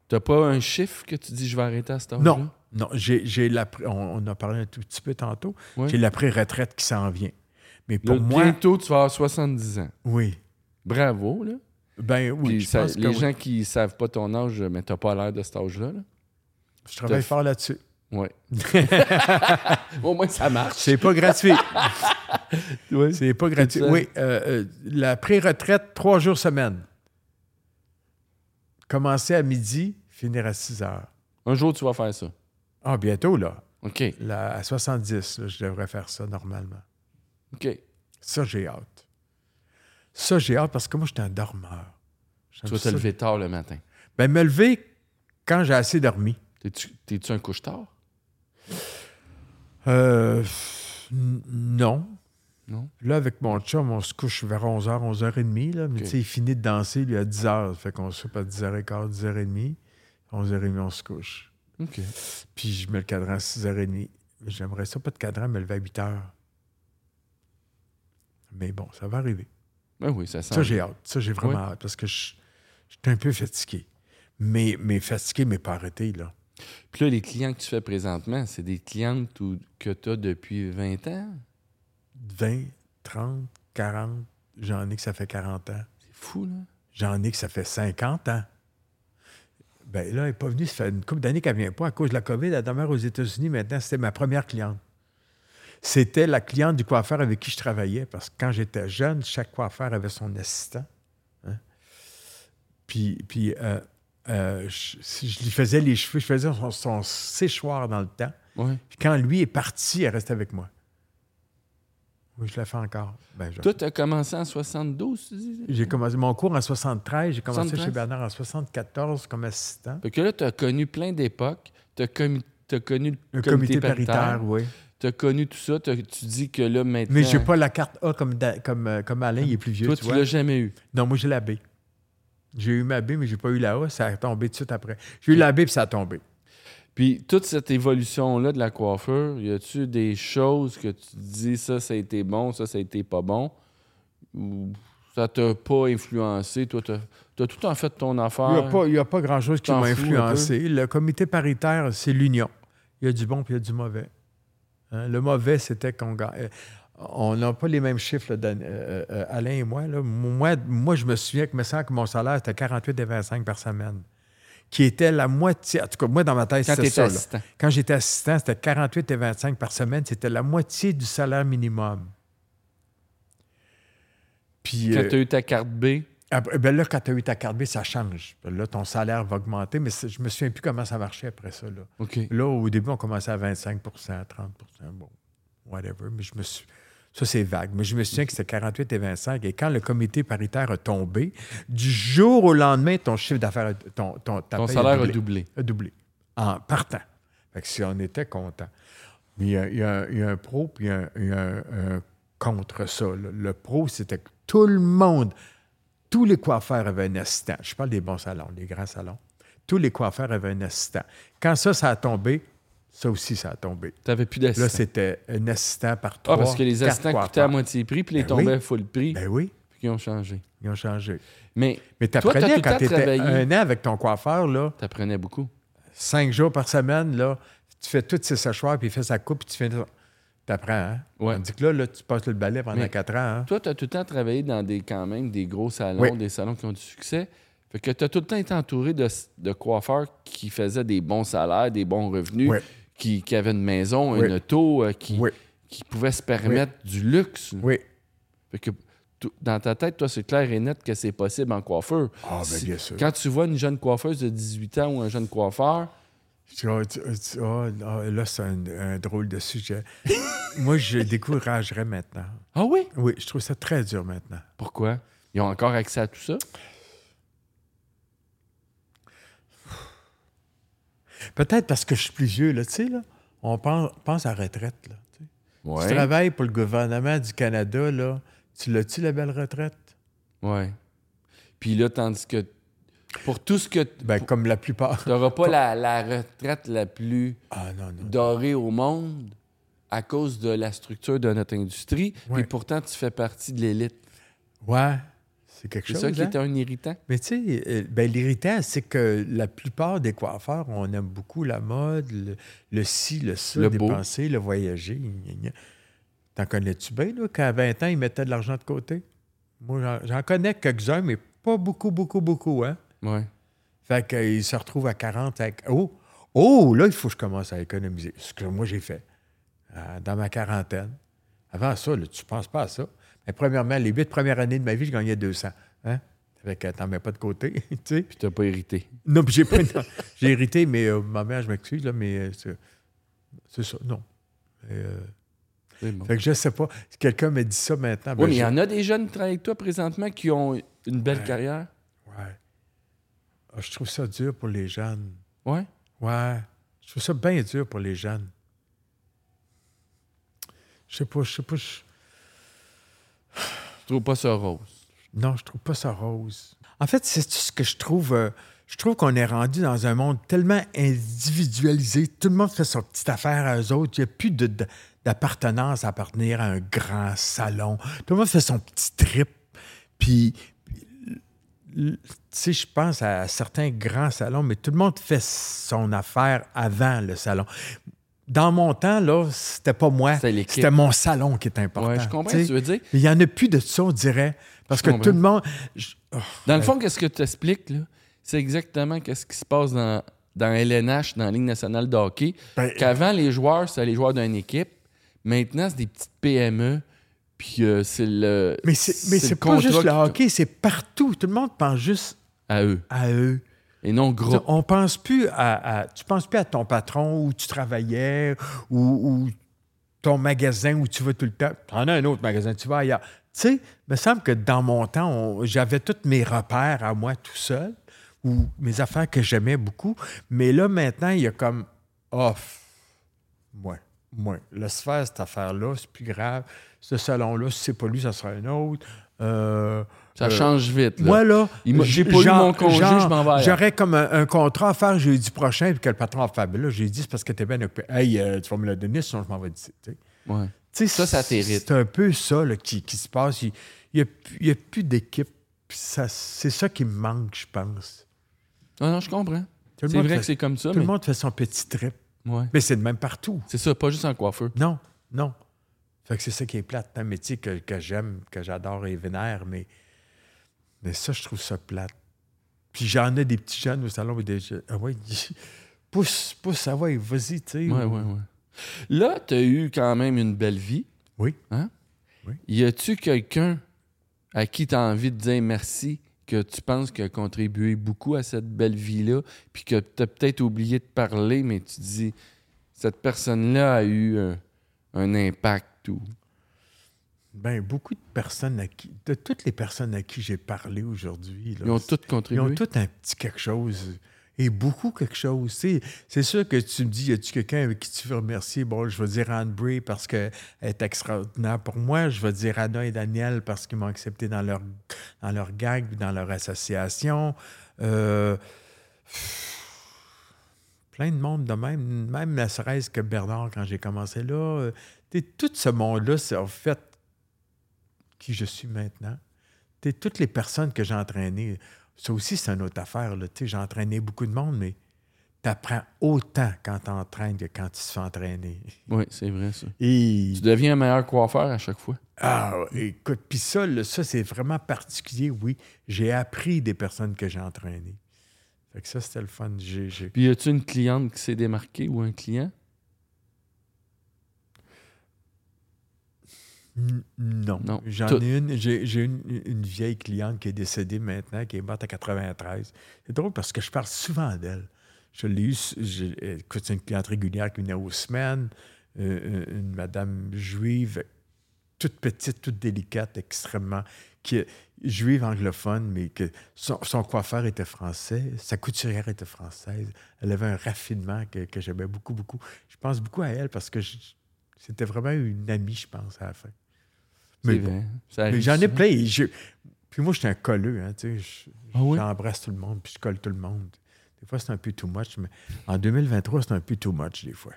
T'as pas un chiffre que tu dis je vais arrêter à cet âge-là? Non, non, j'ai, j'ai la, on, on a parlé un tout petit peu tantôt. Ouais. J'ai la pré-retraite qui s'en vient. Mais Là, pour moi, bientôt, tu vas avoir 70 ans. oui. Bravo, là. Ben oui, Puis je ça- pense que les oui. gens qui savent pas ton âge, mais t'as pas l'air de cet âge-là. là. je travaille fort là-dessus. Ouais. Au moins, ça marche. C'est pas gratuit. C'est pas gratuit. Oui, euh, euh, la pré-retraite, trois jours semaine. Commencer à midi, finir à 6 heures. Un jour, tu vas faire ça. Ah, bientôt, là. OK. Là, à 70, là, je devrais faire ça normalement. OK. Ça, j'ai hâte. Ça, j'ai hâte parce que moi, je suis un dormeur. Tu vas te lever tard le matin. Ben, me lever quand j'ai assez dormi. T'es-tu un couche-tard? Euh, non. Non? Là, avec mon chum, on se couche vers 11h, 11h30. Là, mais tu sais, il finit de danser, lui, à 10h. Fait qu'on se soupe à 10h15, 10h30. 11h30, on se couche. OK. Puis je mets le cadran à 6h30. J'aimerais ça, pas de cadran, me lever à 8h. Mais bon, ça va arriver. Ben oui, ça sent. Ça, j'ai hâte. Ça, j'ai vraiment hâte parce que je, je suis un peu fatigué. Mais, mais fatigué, mais pas arrêté, là. Puis là, les clients que tu fais présentement, c'est des clientes ou- que tu as depuis 20 ans? 20, 30, 40, j'en ai que ça fait 40 ans. C'est fou, là. J'en ai que ça fait 50 ans. Ben là, elle n'est pas venue, ça fait une couple d'années qu'elle ne vient pas à cause de la COVID. Elle demeure aux États-Unis maintenant. C'était ma première cliente. C'était la cliente du coiffeur avec qui je travaillais parce que quand j'étais jeune, chaque coiffeur avait son assistant. hein. Puis, puis euh, euh, je, lui faisais les cheveux, je faisais son, son séchoir dans le temps. Ouais. Puis quand lui est parti, elle restait avec moi. Oui, je la fais encore. Ben, je- Toi, tu as commencé en 72, tu dis? j'ai commencé mon cours en 73. J'ai commencé 73? chez Bernard en 74 comme assistant. Fait que là, tu as connu plein d'époques. Tu as, connu le comité, comité, paritaire. paritaire, oui. Tu as connu tout ça. Tu dis que là, maintenant. Mais j'ai pas la carte A comme, Da- comme, euh, comme Alain, il est plus vieux. Toi, tu tu l'as jamais eu. Non, moi, j'ai la B. J'ai eu ma B, mais j'ai pas eu la A. Ça a tombé tout de suite après. J'ai eu la B, puis ça a tombé. Puis toute cette évolution-là de la coiffure, y a-tu des choses que tu dis, ça, ça a été bon, ça, ça a été pas bon? Ou ça t'a pas influencé? Toi, t'as as tout en fait ton affaire. Il n'y a pas, pas grand-chose qui m'a influencé. Le comité paritaire, c'est l'union. Il y a du bon puis il y a du mauvais. Hein, Le mauvais, c'était qu'on ga- euh, On n'a pas les mêmes chiffres, là, Dan- euh, euh, Alain et moi, là. Moi, moi, je me souviens que, me semble que mon salaire, c'était 48 et 25 par semaine. Qui était la moitié. En tout cas, moi, dans ma tête, c'était ça. assistant. Quand j'étais assistant, c'était 48 et 25 par semaine. C'était la moitié du salaire minimum. Puis, Quand euh, tu as eu ta carte B, après- ben là, quand tu as eu ta carte B, ça change. Là, ton salaire va augmenter, mais je me souviens plus comment ça marchait après ça. Là, au début, on commençait à 25 à 30% bon, whatever. Mais je me suis. Ça, c'est vague. Mais je me souviens que c'était 48 et 25. Et quand le comité paritaire a tombé, du jour au lendemain, ton chiffre d'affaires, ton, ton, ta Ton salaire a doublé. doublé. A doublé. En partant. Fait que si on était content. Mais il y a, il y a un- il y a un pro, puis il y a un, il y a un- un contre ça. là. Le pro, c'était que tout le monde, tous les coiffeurs avaient un assistant. Je parle des bons salons, des grands salons. Tous les coiffeurs avaient un assistant. Quand ça, ça a tombé, ça aussi, ça a tombé. Tu n'avais plus Là, d'assistant. c'était un assistant par trois. Ah, parce que les assistants coûtaient à moitié prix, puis les Ben tombaient oui. à full prix, Ben oui, puis ils ont changé. ils ont changé. Mais t'apprenais le quand tu étais travaillé. un an avec ton coiffeur, là, tu apprenais beaucoup. cinq jours par semaine, là, tu fais tous ces séchoirs, puis il fait sa coupe, puis tu fais. T'apprends, hein? Ouais. Tandis que là, là, tu passes le balai pendant Mais- quatre ans, hein? Toi, tu as tout le temps travaillé dans des quand même des gros salons, Oui. des salons qui ont du succès. Fait que tu as tout le temps été entouré de, de coiffeurs qui faisaient des bons salaires, des bons revenus, Oui. Qui, qui avaient une maison, Oui. une auto, euh, qui, Oui. qui pouvaient se permettre du luxe. Oui. Fait que dans ta tête, toi, c'est clair et net que c'est possible en coiffeur. Ah, ben bien sûr. Quand tu vois une jeune coiffeuse de 18 ans ou un jeune coiffeur, ah, ah, là, c'est un, un drôle de sujet. Moi, je découragerais maintenant. ah oui, Oui, je trouve ça très dur maintenant. pourquoi? Ils ont encore accès à tout ça? Peut-être parce que je suis plus vieux, là, tu sais, là. On pense, pense à retraite, là. tu sais. Ouais. Tu travailles pour le gouvernement du Canada, là. Tu l'as-tu, la belle retraite? Ouais. Puis là, tandis que pour tout ce que Ben, comme la plupart. tu n'auras pas la, la retraite la plus Ah, non, non. dorée au monde à cause de la structure de notre industrie, Ouais. et pourtant tu fais partie de l'élite. Ouais, c'est quelque C'est chose. ça qui hein? est un irritant. Mais tu sais, euh, ben, l'irritant, c'est que la plupart des coiffeurs, on aime beaucoup la mode, le, le ci, le ça, Le dépenser, le voyager. T'en connais-tu bien, là, qu'à 20 ans, ils mettaient de l'argent de côté? Moi, j'en- j'en connais quelques-uns, mais pas beaucoup, beaucoup, beaucoup, hein? Ouais. Fait qu'ils se retrouvent à 40. avec- Oh! Oh! Là, il faut que je commence à économiser. Ce que moi, j'ai fait euh, dans ma quarantaine. Avant ça, là, tu ne penses pas à ça. Premièrement, les huit premières années de ma vie, je gagnais 200. Hein? Fait que t'en mets pas de côté, tu sais. Puis t'as pas irrité. Non, puis j'ai pas... j'ai hérité, mais euh, ma mère, je m'excuse, là, mais euh, c'est, c'est ça, non. Euh, C'est bon. fait que je sais pas. Si quelqu'un me dit ça maintenant, ben, Oui, mais il y en a des jeunes qui travaillent avec toi présentement qui ont une belle Ouais. carrière. Ouais. Ah, je trouve ça dur pour les jeunes. Ouais? Ouais. Je trouve ça bien dur pour les jeunes. Je sais pas, je sais pas. Je trouve pas ça rose. Non, je trouve pas ça rose. En fait, c'est ce que je trouve. euh, je trouve qu'on est rendu dans un monde tellement individualisé. Tout le monde fait son petite affaire à eux autres. Il n'y a plus d'appartenance à appartenir à un grand salon. Tout le monde fait son petit trip. Puis, tu sais, je pense à certains grands salons, mais tout le monde fait son affaire avant le salon. Dans mon temps, là, c'était pas moi. C'était mon salon qui était important. Ouais, je comprends ce que tu veux dire. Il n'y en a plus de ça, on dirait. Parce Je que comprends. tout le monde. je- oh, Dans le fond, qu'est-ce que tu expliques, là? C'est exactement qu'est-ce qui se passe dans, dans LNH, dans la Ligue nationale de hockey. ben, Qu'avant, les joueurs, c'était les joueurs d'une équipe. Maintenant, c'est des petites PME. Puis euh, c'est le. mais c'est, pas juste le hockey, c'est partout. Tout le monde pense juste À eux. à eux. Et non gros. On pense plus à, Tu penses plus à ton patron où tu travaillais ou, ton magasin où tu vas tout le temps. T'en as un autre magasin, tu vas ailleurs. Tu sais, il me semble que dans mon temps, j'avais tous mes repères à moi tout seul ou mes affaires que j'aimais beaucoup. Mais là, maintenant, il y a comme off. Moi, moi. Laisse faire cette affaire-là, c'est plus grave. Ce salon-là, si c'est pas lui, ça sera un autre. Euh, Ça euh, change vite. Là. moi, là, j'ai pas eu mon congé, genre, je m'en vais. J'aurais comme un, un contrat à faire jeudi prochain, puis que le patron a fait, ben là, j'ai dit, c'est parce que t'es bien occupé. Hey, euh, tu vas me le donner, sinon je m'en vais d'ici. Ouais. Ça, ça t'irrite. C'est un peu ça là, qui, qui se passe. Il n'y a, plus- a d'équipe. C'est ça qui me manque, je pense. Non, non, je comprends. C'est vrai fait- que c'est comme ça, Tout mais le monde fait son petit trip. ouais. Mais c'est de même partout. c'est ça, pas juste en coiffeur. Non, non. Fait que c'est ça qui est plate. C'est un métier que, que j'aime, que j'adore et vénère, mais, mais ça, je trouve ça plate. Puis j'en ai des petits jeunes au salon, mais des jeunes. Ah ouais, pousse, pousse, ah ouais, vas-y, tu sais. Ouais, ouais, ouais. Là, tu as eu quand même une belle vie. Oui. Hein? Oui. Y a-tu quelqu'un à qui tu as envie de dire merci, que tu penses qu'il a contribué beaucoup à cette belle vie-là, puis que tu as peut-être oublié de parler, mais tu dis, cette personne-là a eu un, un impact ou. Ben, beaucoup de personnes à qui, de toutes les personnes à qui j'ai parlé aujourd'hui, Ils ont tous ils contribué. ont tous un petit quelque chose. Et beaucoup quelque chose. C'est sûr que tu me dis, y a-tu quelqu'un avec qui tu veux remercier? Bon, je vais dire Anne Bray parce qu'elle est extraordinaire pour moi. Je vais dire Anna et Daniel parce qu'ils m'ont accepté dans leur, dans leur gang, dans leur association. Euh, plein de monde de même. Même ne serait-ce que Bernard quand j'ai commencé là. Euh, tout ce monde-là, c'est en fait qui je suis maintenant. Toutes les personnes que j'ai entraînées, ça aussi, c'est une autre affaire. J'ai entraîné beaucoup de monde, mais tu apprends autant quand tu entraînes que quand tu te fais entraîner. Oui, c'est vrai, ça. Et, Tu deviens un meilleur coiffeur à chaque fois. ah, écoute, puis ça, là, ça c'est vraiment particulier, oui. J'ai appris des personnes que j'ai entraînées. Fait que ça, c'était le fun. Puis, y a-tu une cliente qui s'est démarquée ou un client? Non. Non. J'en ai une. J'ai, une, une vieille cliente qui est décédée maintenant, qui est morte à 93. C'est drôle parce que je parle souvent d'elle. Je l'ai eu. Écoute, c'est une cliente régulière qui venait aux semaines. euh, une une madame juive, toute petite, toute délicate, extrêmement. Qui, juive anglophone, mais que son, son coiffeur était français, sa couturière était française. Elle avait un raffinement que, que j'aimais beaucoup, beaucoup. Je pense beaucoup à elle parce que je- c'était vraiment une amie, je pense, à la fin. Mais vrai. Mais j'en ai plein. Puis moi, j'étais un colleux. Hein, tu Ah oui? J'embrasse tout le monde, puis je colle tout le monde. Des fois, c'est un peu too much, mais en 2023, c'est un peu too much, des fois.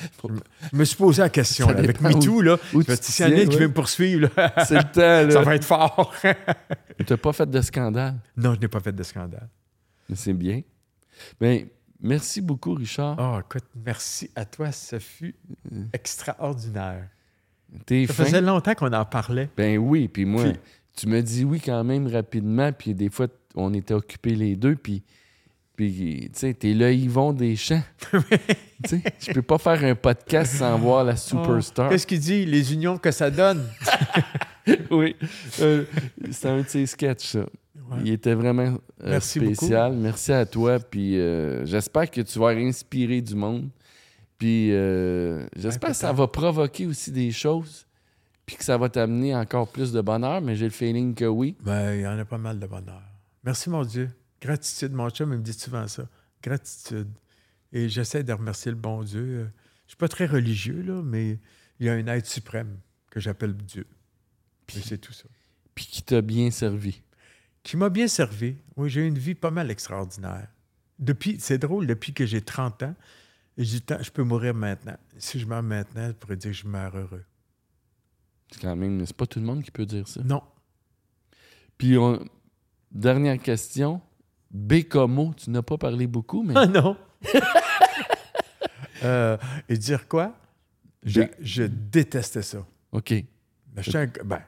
Je me, je me suis posé la question. Là, avec MeToo, là, où je tu a tiens, qui ouais. veut me poursuivre, là, C'est le temps, ça va être fort. T'as pas fait de scandale? non, je n'ai pas fait de scandale. Mais c'est bien. Ben, merci beaucoup, Richard. Oh, écoute, merci à toi. Ça fut extraordinaire. T'es Ça fin? faisait longtemps qu'on en parlait. Ben oui, puis moi, Puis- tu me dis oui quand même rapidement, puis des fois, on était occupés les deux, puis, puis tu sais, t'es le Yvon des champs. tu je peux pas faire un podcast sans voir la superstar. Oh, Qu'est-ce qu'il dit? Les unions que ça donne. oui, Euh, c'est un de ses sketchs, ça. Il était vraiment euh, Merci spécial. Merci à toi, puis euh, j'espère que tu vas inspirer du monde. Puis euh, j'espère que ça va provoquer aussi des choses, puis que ça va t'amener encore plus de bonheur, mais j'ai le feeling que oui. Ben, il y en a pas mal de bonheur. Merci, mon Dieu. Gratitude, mon chum, il me dit souvent ça. Gratitude. Et j'essaie de remercier le bon Dieu. Euh, Je suis pas très religieux, là, mais il y a un être suprême que j'appelle Dieu. Puis c'est tout ça. puis qui t'a bien servi. Qui m'a bien servi. Oui, j'ai eu une vie pas mal extraordinaire. Depuis, c'est drôle, depuis que j'ai 30 ans, dit, Tant, je peux mourir maintenant. Si je meurs maintenant, je pourrais dire que je meurs heureux. C'est quand même, c'est pas tout le monde qui peut dire ça. Non. Puis, on- dernière question. Bécomo, tu n'as pas parlé beaucoup, mais Ah non! Euh, et dire quoi? Je, je détestais ça. OK. Ben, un ben,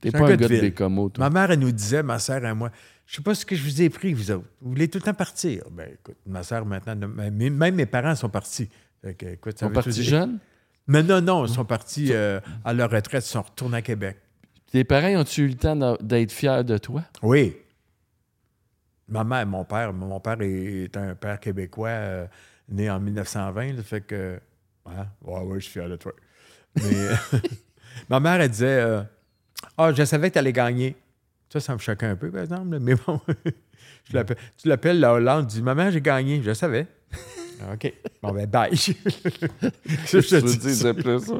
T'es pas un gars de. Bécomo, toi. Ma mère, elle nous disait, ma sœur et moi, je sais pas ce que je vous ai pris, vous autres. Vous voulez tout le temps partir. Ben, écoute, ma sœur, maintenant, ne- même mes parents sont partis. Que, écoute, ça Ils sont partis jeunes? Mais non, non, ils sont partis euh, à leur retraite, ils sont retournés à Québec. Tes parents ont-tu eu le temps d'être fiers de toi? Oui. Ma mère, mon père, mon père est un père québécois euh, né en 1920, là, fait que. Ouais, ouais, ouais, je suis fier de toi. Mais ma mère, elle disait euh, Ah, je savais que tu allais gagner. Ça, ça me choquait un peu, par exemple, mais bon. je tu l'appelles la Hollande, tu dis Maman, j'ai gagné. Je savais. Ah, OK. Bon, ben, bye. Je te dis dire, ça. c'est plus ça.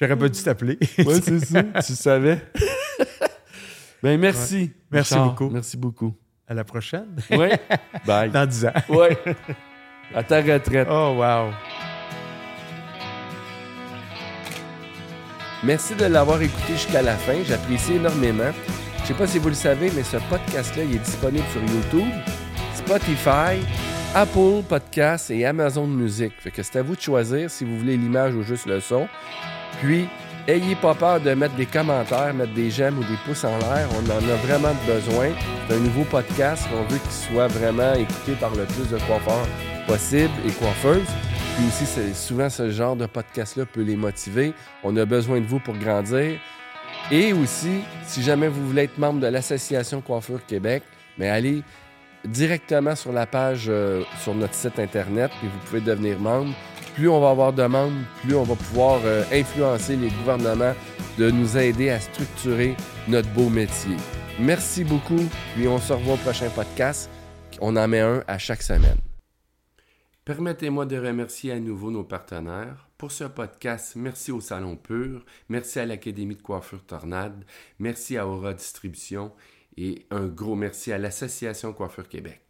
J'aurais pas dû t'appeler. Oui, c'est ça. tu savais. ben, merci. Merci Richard. beaucoup. Merci beaucoup. À la prochaine. Oui. Bye. Dans 10 ans. Oui. À ta retraite. Oh, wow. Merci de l'avoir écouté jusqu'à la fin. J'apprécie énormément. Je sais pas si vous le savez, mais ce podcast-là, il est disponible sur YouTube, Spotify, Apple Podcasts et Amazon Music. Fait que c'est à vous de choisir si vous voulez l'image ou juste le son. Puis, ayez pas peur de mettre des commentaires, mettre des j'aime ou des pouces en l'air. On en a vraiment besoin. C'est un nouveau podcast. On veut qu'il soit vraiment écouté par le plus de coiffeurs possible et coiffeuses. Puis aussi, souvent, ce genre de podcast-là peut les motiver. On a besoin de vous pour grandir. Et aussi, si jamais vous voulez être membre de l'Association Coiffure Québec, mais allez directement sur la page euh, sur notre site Internet, puis vous pouvez devenir membre. Plus on va avoir de membres, plus on va pouvoir euh, influencer les gouvernements de nous aider à structurer notre beau métier. Merci beaucoup, puis on se revoit au prochain podcast. On en met un à chaque semaine. Permettez-moi de remercier à nouveau nos partenaires. Pour ce podcast, merci au Salon Pur, merci à l'Académie de coiffure Tornade, merci à Aura Distribution. Et un gros merci à l'Association Coiffure Québec.